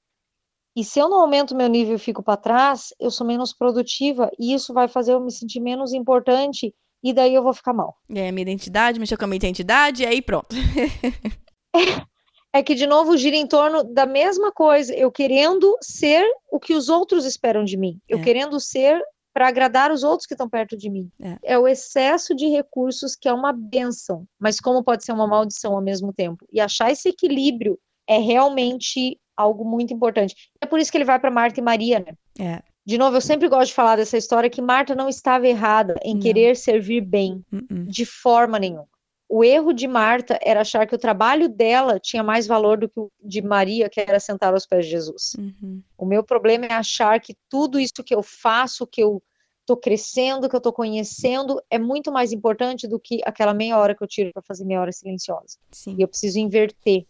E se eu não aumento o meu nível e fico para trás, eu sou menos produtiva e isso vai fazer eu me sentir menos importante e daí eu vou ficar mal. É, minha identidade, mexer com a minha identidade e aí pronto. é que de novo gira em torno da mesma coisa, eu querendo ser o que os outros esperam de mim, eu É. querendo ser para agradar os outros que estão perto de mim. É. o excesso de recursos que é uma benção, mas como pode ser uma maldição ao mesmo tempo. E achar esse equilíbrio é realmente algo muito importante. É por isso que ele vai para Marta e Maria, né? É. De novo, eu sempre gosto de falar dessa história que Marta não estava errada em Não. querer servir bem, Uh-uh. de forma nenhuma. O erro de Marta era achar que o trabalho dela tinha mais valor do que o de Maria, que era sentar aos pés de Jesus. Uhum. O meu problema é achar que tudo isso que eu faço, que eu estou crescendo, que eu estou conhecendo, é muito mais importante do que aquela meia hora que eu tiro para fazer meia hora silenciosa. Sim. E eu preciso inverter. sim.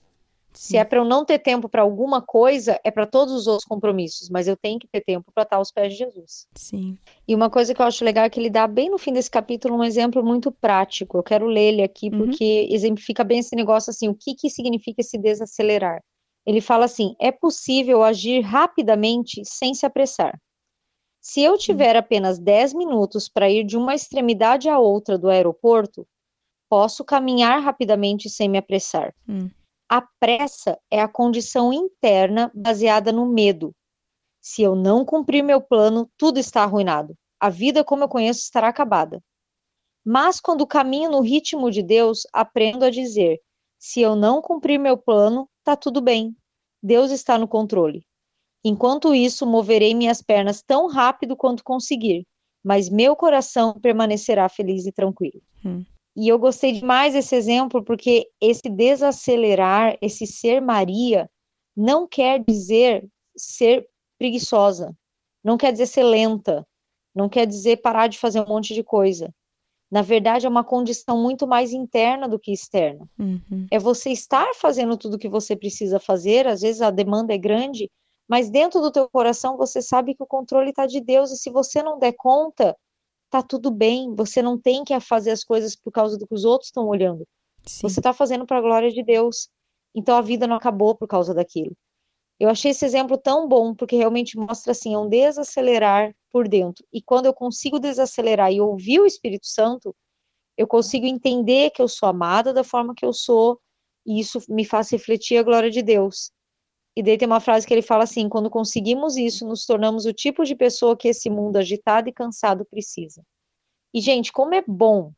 Se é para eu não ter tempo para alguma coisa, é para todos os outros compromissos, mas eu tenho que ter tempo para estar aos pés de Jesus. Sim. E uma coisa que eu acho legal é que ele dá bem no fim desse capítulo um exemplo muito prático. Eu quero ler ele aqui Uhum. porque exemplifica bem esse negócio assim, o que que significa esse desacelerar. Ele fala assim: é possível agir rapidamente sem se apressar. Se eu tiver apenas 10 minutos para ir de uma extremidade à outra do aeroporto, posso caminhar rapidamente sem me apressar. Hum. A pressa é a condição interna baseada no medo. Se eu não cumprir meu plano, tudo está arruinado. A vida como eu conheço estará acabada. Mas quando caminho no ritmo de Deus, aprendo a dizer: se eu não cumprir meu plano, tá tudo bem. Deus está no controle. Enquanto isso, moverei minhas pernas tão rápido quanto conseguir, mas meu coração permanecerá feliz e tranquilo. Hum. E eu gostei demais desse exemplo porque esse desacelerar, esse ser Maria, não quer dizer ser preguiçosa, não quer dizer ser lenta, não quer dizer parar de fazer um monte de coisa. Na verdade, é uma condição muito mais interna do que externa. Uhum. É você estar fazendo tudo o que você precisa fazer, às vezes a demanda é grande, mas dentro do teu coração você sabe que o controle está de Deus e se você não der conta, tá tudo bem, você não tem que fazer as coisas por causa do que os outros estão olhando. Sim. Você está fazendo para a glória de Deus. Então a vida não acabou por causa daquilo. Eu achei esse exemplo tão bom porque realmente mostra assim, é um desacelerar por dentro. E quando eu consigo desacelerar e ouvir o Espírito Santo, eu consigo entender que eu sou amada da forma que eu sou, e isso me faz refletir a glória de Deus. E daí tem uma frase que ele fala assim: quando conseguimos isso, nos tornamos o tipo de pessoa que esse mundo agitado e cansado precisa. E, gente, como é bom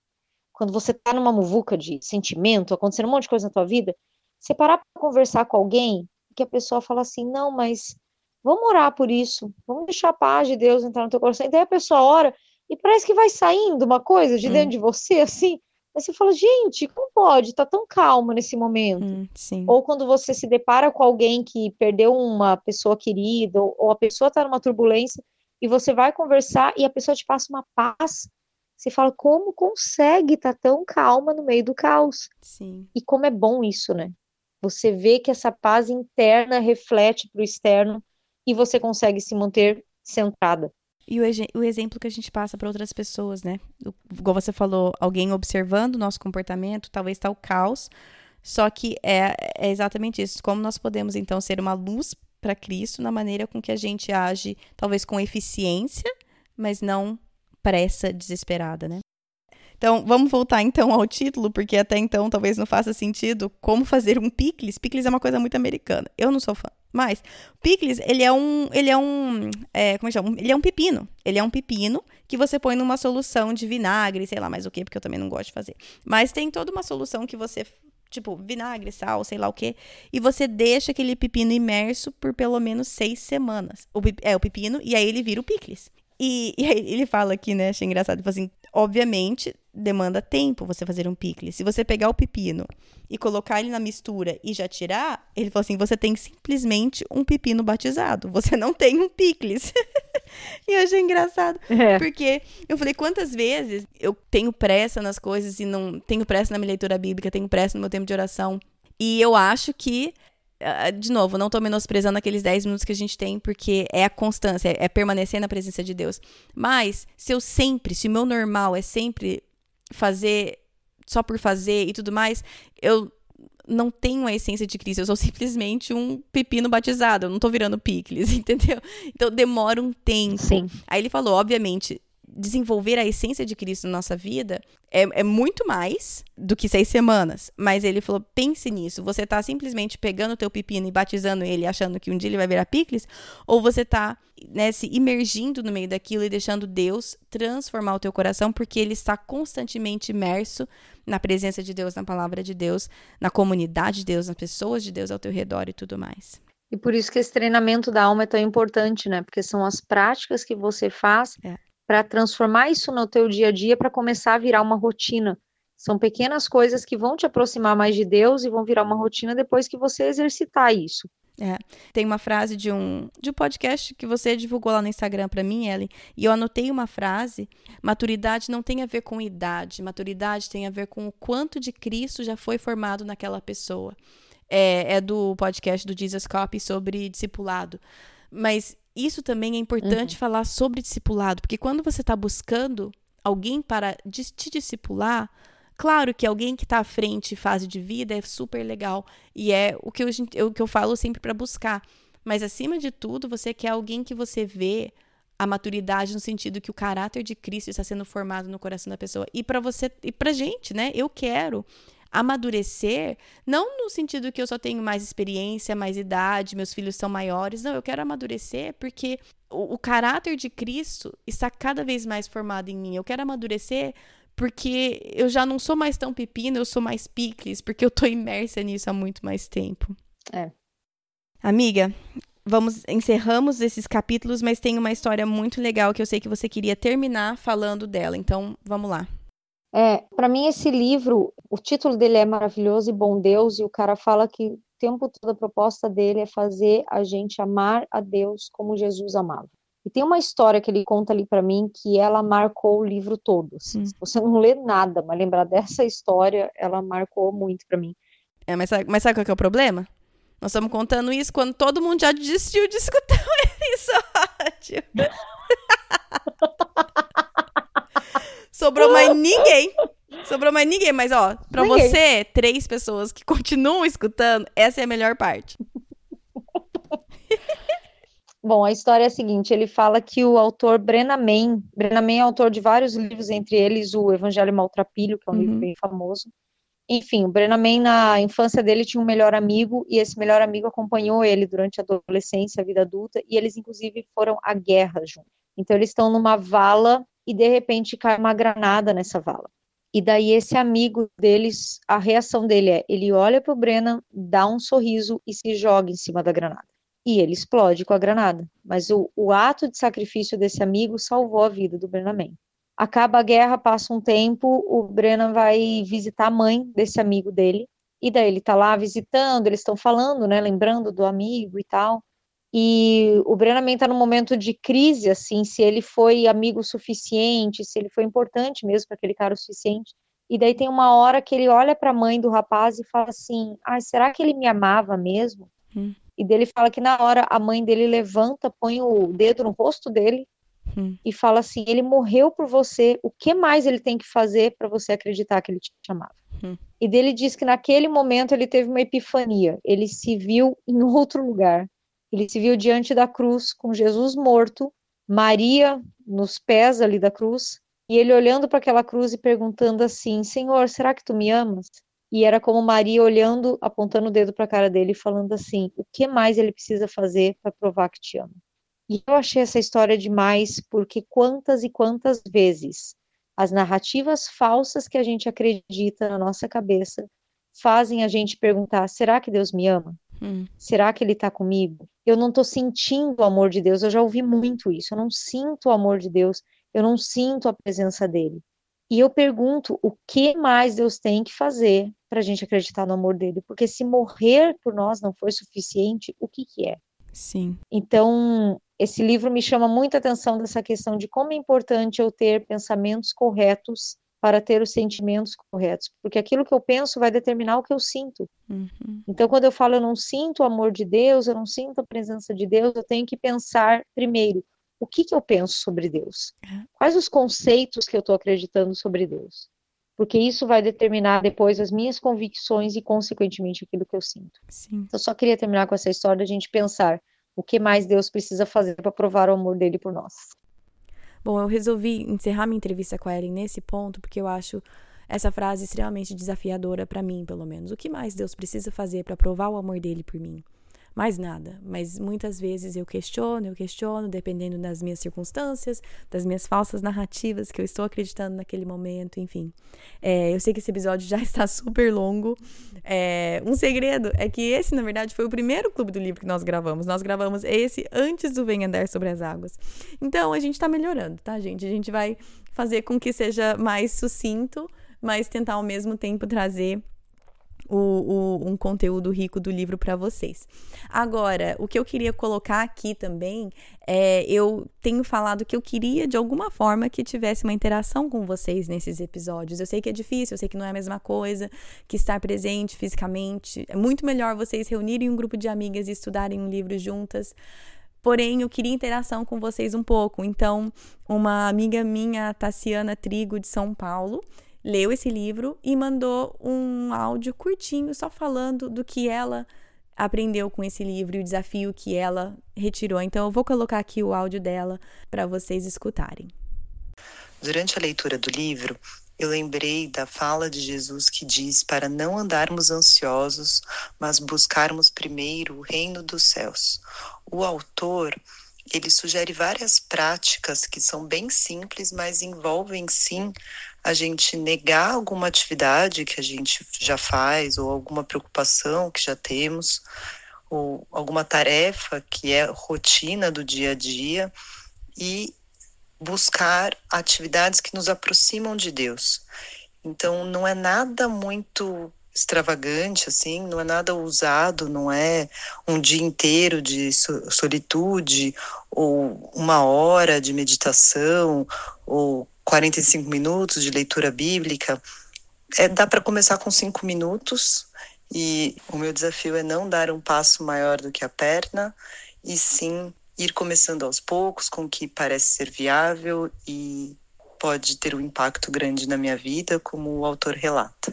quando você tá numa muvuca de sentimento, acontecendo um monte de coisa na tua vida, você parar para conversar com alguém que a pessoa fala assim: não, mas vamos orar por isso, vamos deixar a paz de Deus entrar no teu coração. E daí a pessoa ora e parece que vai saindo uma coisa de dentro Hum. de você, assim. Aí você fala: gente, como pode? Tá tão calma nesse momento. Hum, sim. Ou quando você se depara com alguém que perdeu uma pessoa querida, ou, ou a pessoa está numa turbulência, e você vai conversar e a pessoa te passa uma paz. Você fala, como consegue estar tão calma no meio do caos? Sim. E como é bom isso, né? Você vê que essa paz interna reflete para o externo e você consegue se manter centrada. E o, o exemplo que a gente passa para outras pessoas, né? O- Igual você falou, alguém observando o nosso comportamento, talvez está o caos. Só que é, é exatamente isso. Como nós podemos, então, ser uma luz para Cristo na maneira com que a gente age, talvez com eficiência, mas não pressa desesperada, né? Então, vamos voltar então ao título, porque até então talvez não faça sentido como fazer um picles. Picles é uma coisa muito americana. Eu não sou fã. Mas, picles, ele é um, ele é um, é, como é que chama? Ele é um pepino. Ele é um pepino que você põe numa solução de vinagre, sei lá mais o que, porque eu também não gosto de fazer. Mas tem toda uma solução que você, tipo, vinagre, sal, sei lá o que, e você deixa aquele pepino imerso por pelo menos seis semanas. O, é, o pepino, e aí ele vira o picles. E, e aí ele fala aqui, né, achei engraçado, ele fala assim, obviamente, demanda tempo você fazer um picles. Se você pegar o pepino e colocar ele na mistura e já tirar, ele falou assim, você tem simplesmente um pepino batizado, você não tem um picles. e eu achei engraçado, É. porque eu falei, quantas vezes eu tenho pressa nas coisas e não tenho pressa na minha leitura bíblica, tenho pressa no meu tempo de oração. E eu acho que, de novo, não tô menosprezando aqueles 10 minutos que a gente tem, porque é a constância, é permanecer na presença de Deus. Mas, se eu sempre, se o meu normal é sempre fazer só por fazer e tudo mais, eu não tenho a essência de Cristo, eu sou simplesmente um pepino batizado, eu não tô virando picles, entendeu? Então demora um tempo. Sim. Aí ele falou, obviamente, desenvolver a essência de Cristo na nossa vida é, é, muito mais do que seis semanas. Mas ele falou: pense nisso. Você tá simplesmente pegando o teu pepino e batizando ele, achando que um dia ele vai virar picles, ou você tá né, se imergindo no meio daquilo e deixando Deus transformar o teu coração, porque ele está constantemente imerso na presença de Deus, na palavra de Deus, na comunidade de Deus, nas pessoas de Deus ao teu redor e tudo mais. E por isso que esse treinamento da alma é tão importante, né? Porque são as práticas que você faz é. Para transformar isso no teu dia a dia para começar a virar uma rotina. São pequenas coisas que vão te aproximar mais de Deus e vão virar uma rotina depois que você exercitar isso. É. Tem uma frase de um, de um podcast que você divulgou lá no Instagram para mim, Ellen, e eu anotei uma frase: maturidade não tem a ver com idade, maturidade tem a ver com o quanto de Cristo já foi formado naquela pessoa é, é do podcast do Jesus Copy sobre discipulado. Mas isso também é importante uhum. falar sobre discipulado, porque quando você está buscando alguém para te discipular, claro que alguém que está à frente fase de vida é super legal e é o que eu, o que eu falo sempre para buscar. Mas acima de tudo, você quer alguém que você vê a maturidade no sentido que o caráter de Cristo está sendo formado no coração da pessoa. E para você e para gente, né? Eu quero amadurecer, não no sentido que eu só tenho mais experiência, mais idade, meus filhos são maiores. Não, eu quero amadurecer porque o, o caráter de Cristo está cada vez mais formado em mim. Eu quero amadurecer porque eu já não sou mais tão pepino, eu sou mais picles, porque eu tô imersa nisso há muito mais tempo. É. Amiga, vamos encerramos esses capítulos, mas tem uma história muito legal que eu sei que você queria terminar falando dela. Então, vamos lá. É, para mim esse livro, o título dele é maravilhoso e bom Deus e o cara fala que o tempo todo a proposta dele é fazer a gente amar a Deus como Jesus amava. E tem uma história que ele conta ali para mim que ela marcou o livro todo. Assim. Se você não lê nada, mas lembrar dessa história, ela marcou muito para mim. É, mas sabe, mas sabe qual é o problema? Nós estamos contando isso quando todo mundo já desistiu de escutar isso rádio. Sobrou mais ninguém. Sobrou mais ninguém, mas ó, pra ninguém. você, três pessoas que continuam escutando, essa é a melhor parte. Bom, a história é a seguinte: ele fala que o autor Brenna Mann, Brenna Mann é autor de vários livros, entre eles o Evangelho Maltrapilho, que é um uhum. livro bem famoso. Enfim, o Brenna Mann, na infância dele, tinha um melhor amigo, e esse melhor amigo acompanhou ele durante a adolescência, a vida adulta, e eles, inclusive, foram à guerra juntos. Então, eles estão numa vala e de repente cai uma granada nessa vala. E daí esse amigo deles, a reação dele é, ele olha para o Brennan, dá um sorriso e se joga em cima da granada. E ele explode com a granada. Mas o, o ato de sacrifício desse amigo salvou a vida do Brennan Man. Acaba a guerra, passa um tempo, o Brennan vai visitar a mãe desse amigo dele. E daí ele tá lá visitando, eles estão falando, né, lembrando do amigo e tal. E o Brennan está num momento de crise, assim, se ele foi amigo suficiente, se ele foi importante mesmo para aquele cara o suficiente. E daí tem uma hora que ele olha para a mãe do rapaz e fala assim: ah, será que ele me amava mesmo? Hum. E dele fala que na hora a mãe dele levanta, põe o dedo no rosto dele hum. e fala assim: ele morreu por você, o que mais ele tem que fazer para você acreditar que ele te amava? Hum. E dele diz que naquele momento ele teve uma epifania, ele se viu em outro lugar. Ele se viu diante da cruz com Jesus morto, Maria nos pés ali da cruz, e ele olhando para aquela cruz e perguntando assim: Senhor, será que tu me amas? E era como Maria olhando, apontando o dedo para a cara dele e falando assim: o que mais ele precisa fazer para provar que te ama? E eu achei essa história demais, porque quantas e quantas vezes as narrativas falsas que a gente acredita na nossa cabeça fazem a gente perguntar: será que Deus me ama? Hum. Será que ele está comigo? Eu não estou sentindo o amor de Deus. Eu já ouvi muito isso. Eu não sinto o amor de Deus. Eu não sinto a presença dele. E eu pergunto o que mais Deus tem que fazer para a gente acreditar no amor dele? Porque se morrer por nós não foi suficiente, o que, que é? Sim. Então, esse livro me chama muita atenção dessa questão de como é importante eu ter pensamentos corretos para ter os sentimentos corretos, porque aquilo que eu penso vai determinar o que eu sinto. Uhum. Então, quando eu falo eu não sinto o amor de Deus, eu não sinto a presença de Deus, eu tenho que pensar primeiro o que, que eu penso sobre Deus, é. quais os conceitos que eu estou acreditando sobre Deus, porque isso vai determinar depois as minhas convicções e, consequentemente, aquilo que eu sinto. Sim. Então, só queria terminar com essa história, a gente pensar o que mais Deus precisa fazer para provar o amor dele por nós. Bom, eu resolvi encerrar minha entrevista com a Ellen nesse ponto, porque eu acho essa frase extremamente desafiadora para mim, pelo menos. O que mais Deus precisa fazer para provar o amor dele por mim? Mais nada. Mas muitas vezes eu questiono, eu questiono, dependendo das minhas circunstâncias, das minhas falsas narrativas que eu estou acreditando naquele momento, enfim. É, eu sei que esse episódio já está super longo. É, um segredo é que esse, na verdade, foi o primeiro clube do livro que nós gravamos. Nós gravamos esse antes do Vem Andar Sobre as Águas. Então, a gente está melhorando, tá, gente? A gente vai fazer com que seja mais sucinto, mas tentar ao mesmo tempo trazer o, o, um conteúdo rico do livro para vocês. Agora, o que eu queria colocar aqui também é eu tenho falado que eu queria de alguma forma que tivesse uma interação com vocês nesses episódios. Eu sei que é difícil, eu sei que não é a mesma coisa que estar presente fisicamente. É muito melhor vocês reunirem um grupo de amigas e estudarem um livro juntas. Porém, eu queria interação com vocês um pouco. Então, uma amiga minha, Tassiana Trigo, de São Paulo, leu esse livro e mandou um áudio curtinho só falando do que ela aprendeu com esse livro e o desafio que ela retirou. Então eu vou colocar aqui o áudio dela para vocês escutarem. Durante a leitura do livro, eu lembrei da fala de Jesus que diz para não andarmos ansiosos, mas buscarmos primeiro o reino dos céus. O autor ele sugere várias práticas que são bem simples, mas envolvem sim a gente negar alguma atividade que a gente já faz, ou alguma preocupação que já temos, ou alguma tarefa que é rotina do dia a dia, e buscar atividades que nos aproximam de Deus. Então, não é nada muito extravagante, assim, não é nada usado, não é um dia inteiro de solitude, ou uma hora de meditação, ou 45 minutos de leitura bíblica. É, dá para começar com cinco minutos, e o meu desafio é não dar um passo maior do que a perna, e sim ir começando aos poucos, com o que parece ser viável e pode ter um impacto grande na minha vida, como o autor relata.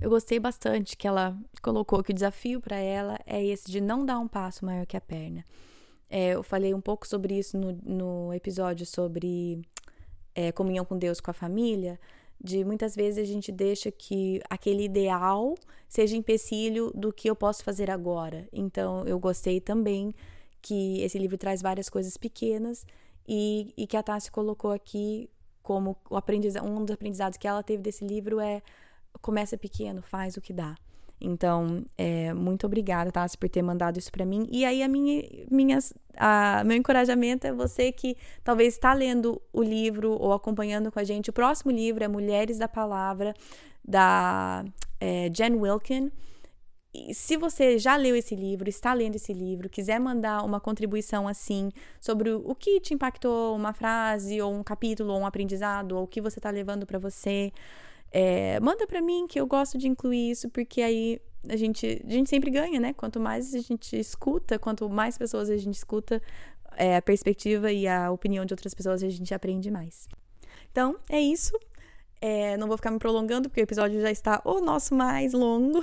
Eu gostei bastante que ela colocou que o desafio para ela é esse de não dar um passo maior que a perna. É, eu falei um pouco sobre isso no, no episódio sobre é, comunhão com Deus com a família, de muitas vezes a gente deixa que aquele ideal seja empecilho do que eu posso fazer agora. Então, eu gostei também que esse livro traz várias coisas pequenas e, e que a Tassi colocou aqui como um dos aprendizados que ela teve desse livro é começa pequeno, faz o que dá. Então, é, muito obrigada, Tassi, por ter mandado isso para mim. E aí, a minha, minhas, a, meu encorajamento é você que talvez está lendo o livro ou acompanhando com a gente. O próximo livro é Mulheres da Palavra, da é, Jen Wilkin. E se você já leu esse livro, está lendo esse livro, quiser mandar uma contribuição assim sobre o que te impactou, uma frase, ou um capítulo, ou um aprendizado, ou o que você está levando para você, é, manda para mim que eu gosto de incluir isso, porque aí a gente, a gente sempre ganha, né? Quanto mais a gente escuta, quanto mais pessoas a gente escuta, é, a perspectiva e a opinião de outras pessoas a gente aprende mais. Então, é isso. É, não vou ficar me prolongando, porque o episódio já está o nosso mais longo.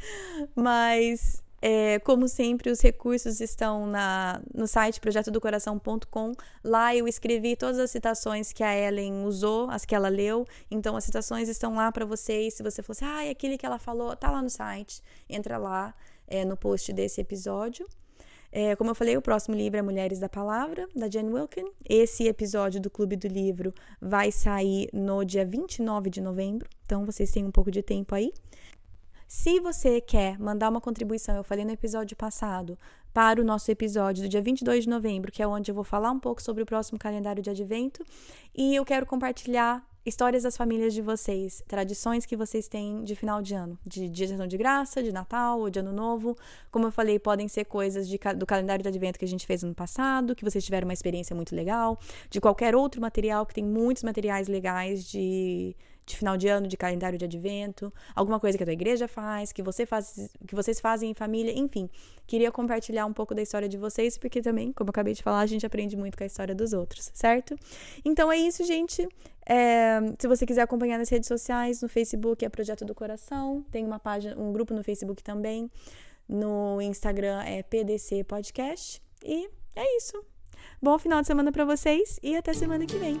Mas é, como sempre, os recursos estão na, no site projetodocoração.com. Lá eu escrevi todas as citações que a Ellen usou, as que ela leu. Então, as citações estão lá para vocês. Se você fosse, ah, aquele que ela falou, tá lá no site. Entra lá é, no post desse episódio. É, como eu falei, o próximo livro é Mulheres da Palavra, da Jen Wilkin. Esse episódio do Clube do Livro vai sair no dia 29 de novembro, então vocês têm um pouco de tempo aí. Se você quer mandar uma contribuição, eu falei no episódio passado, para o nosso episódio do dia 22 de novembro, que é onde eu vou falar um pouco sobre o próximo calendário de advento, e eu quero compartilhar histórias das famílias de vocês, tradições que vocês têm de final de ano, de dia de ação de graça, de Natal ou de Ano Novo. Como eu falei, podem ser coisas de, do calendário de advento que a gente fez no passado, que vocês tiveram uma experiência muito legal, de qualquer outro material, que tem muitos materiais legais de de final de ano, de calendário de advento, alguma coisa que a tua igreja faz, que você faz, que vocês fazem em família, enfim. Queria compartilhar um pouco da história de vocês, porque também, como eu acabei de falar, a gente aprende muito com a história dos outros, certo? Então é isso, gente. É, se você quiser acompanhar nas redes sociais, no Facebook é Projeto do Coração, tem uma página, um grupo no Facebook também. No Instagram é PDC Podcast. E é isso. Bom final de semana para vocês e até semana que vem.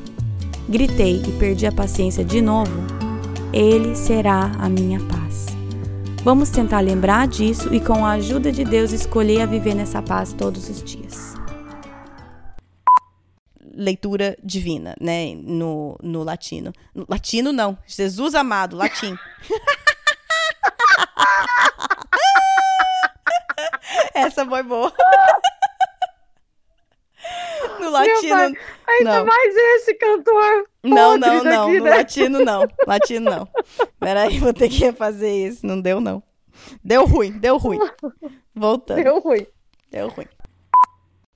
Gritei e perdi a paciência de novo? Ele será a minha paz. Vamos tentar lembrar disso e, com a ajuda de Deus, escolher a viver nessa paz todos os dias. Leitura divina, né? No, no latino. No, latino não. Jesus amado, latim. Essa foi boa. No latino. Ainda não. mais esse cantor. Não, não, não. daqui, No né? latino não. Latino não. Peraí, vou ter que fazer isso. Não deu, não. Deu ruim, deu ruim. Voltando. Deu ruim. Deu ruim.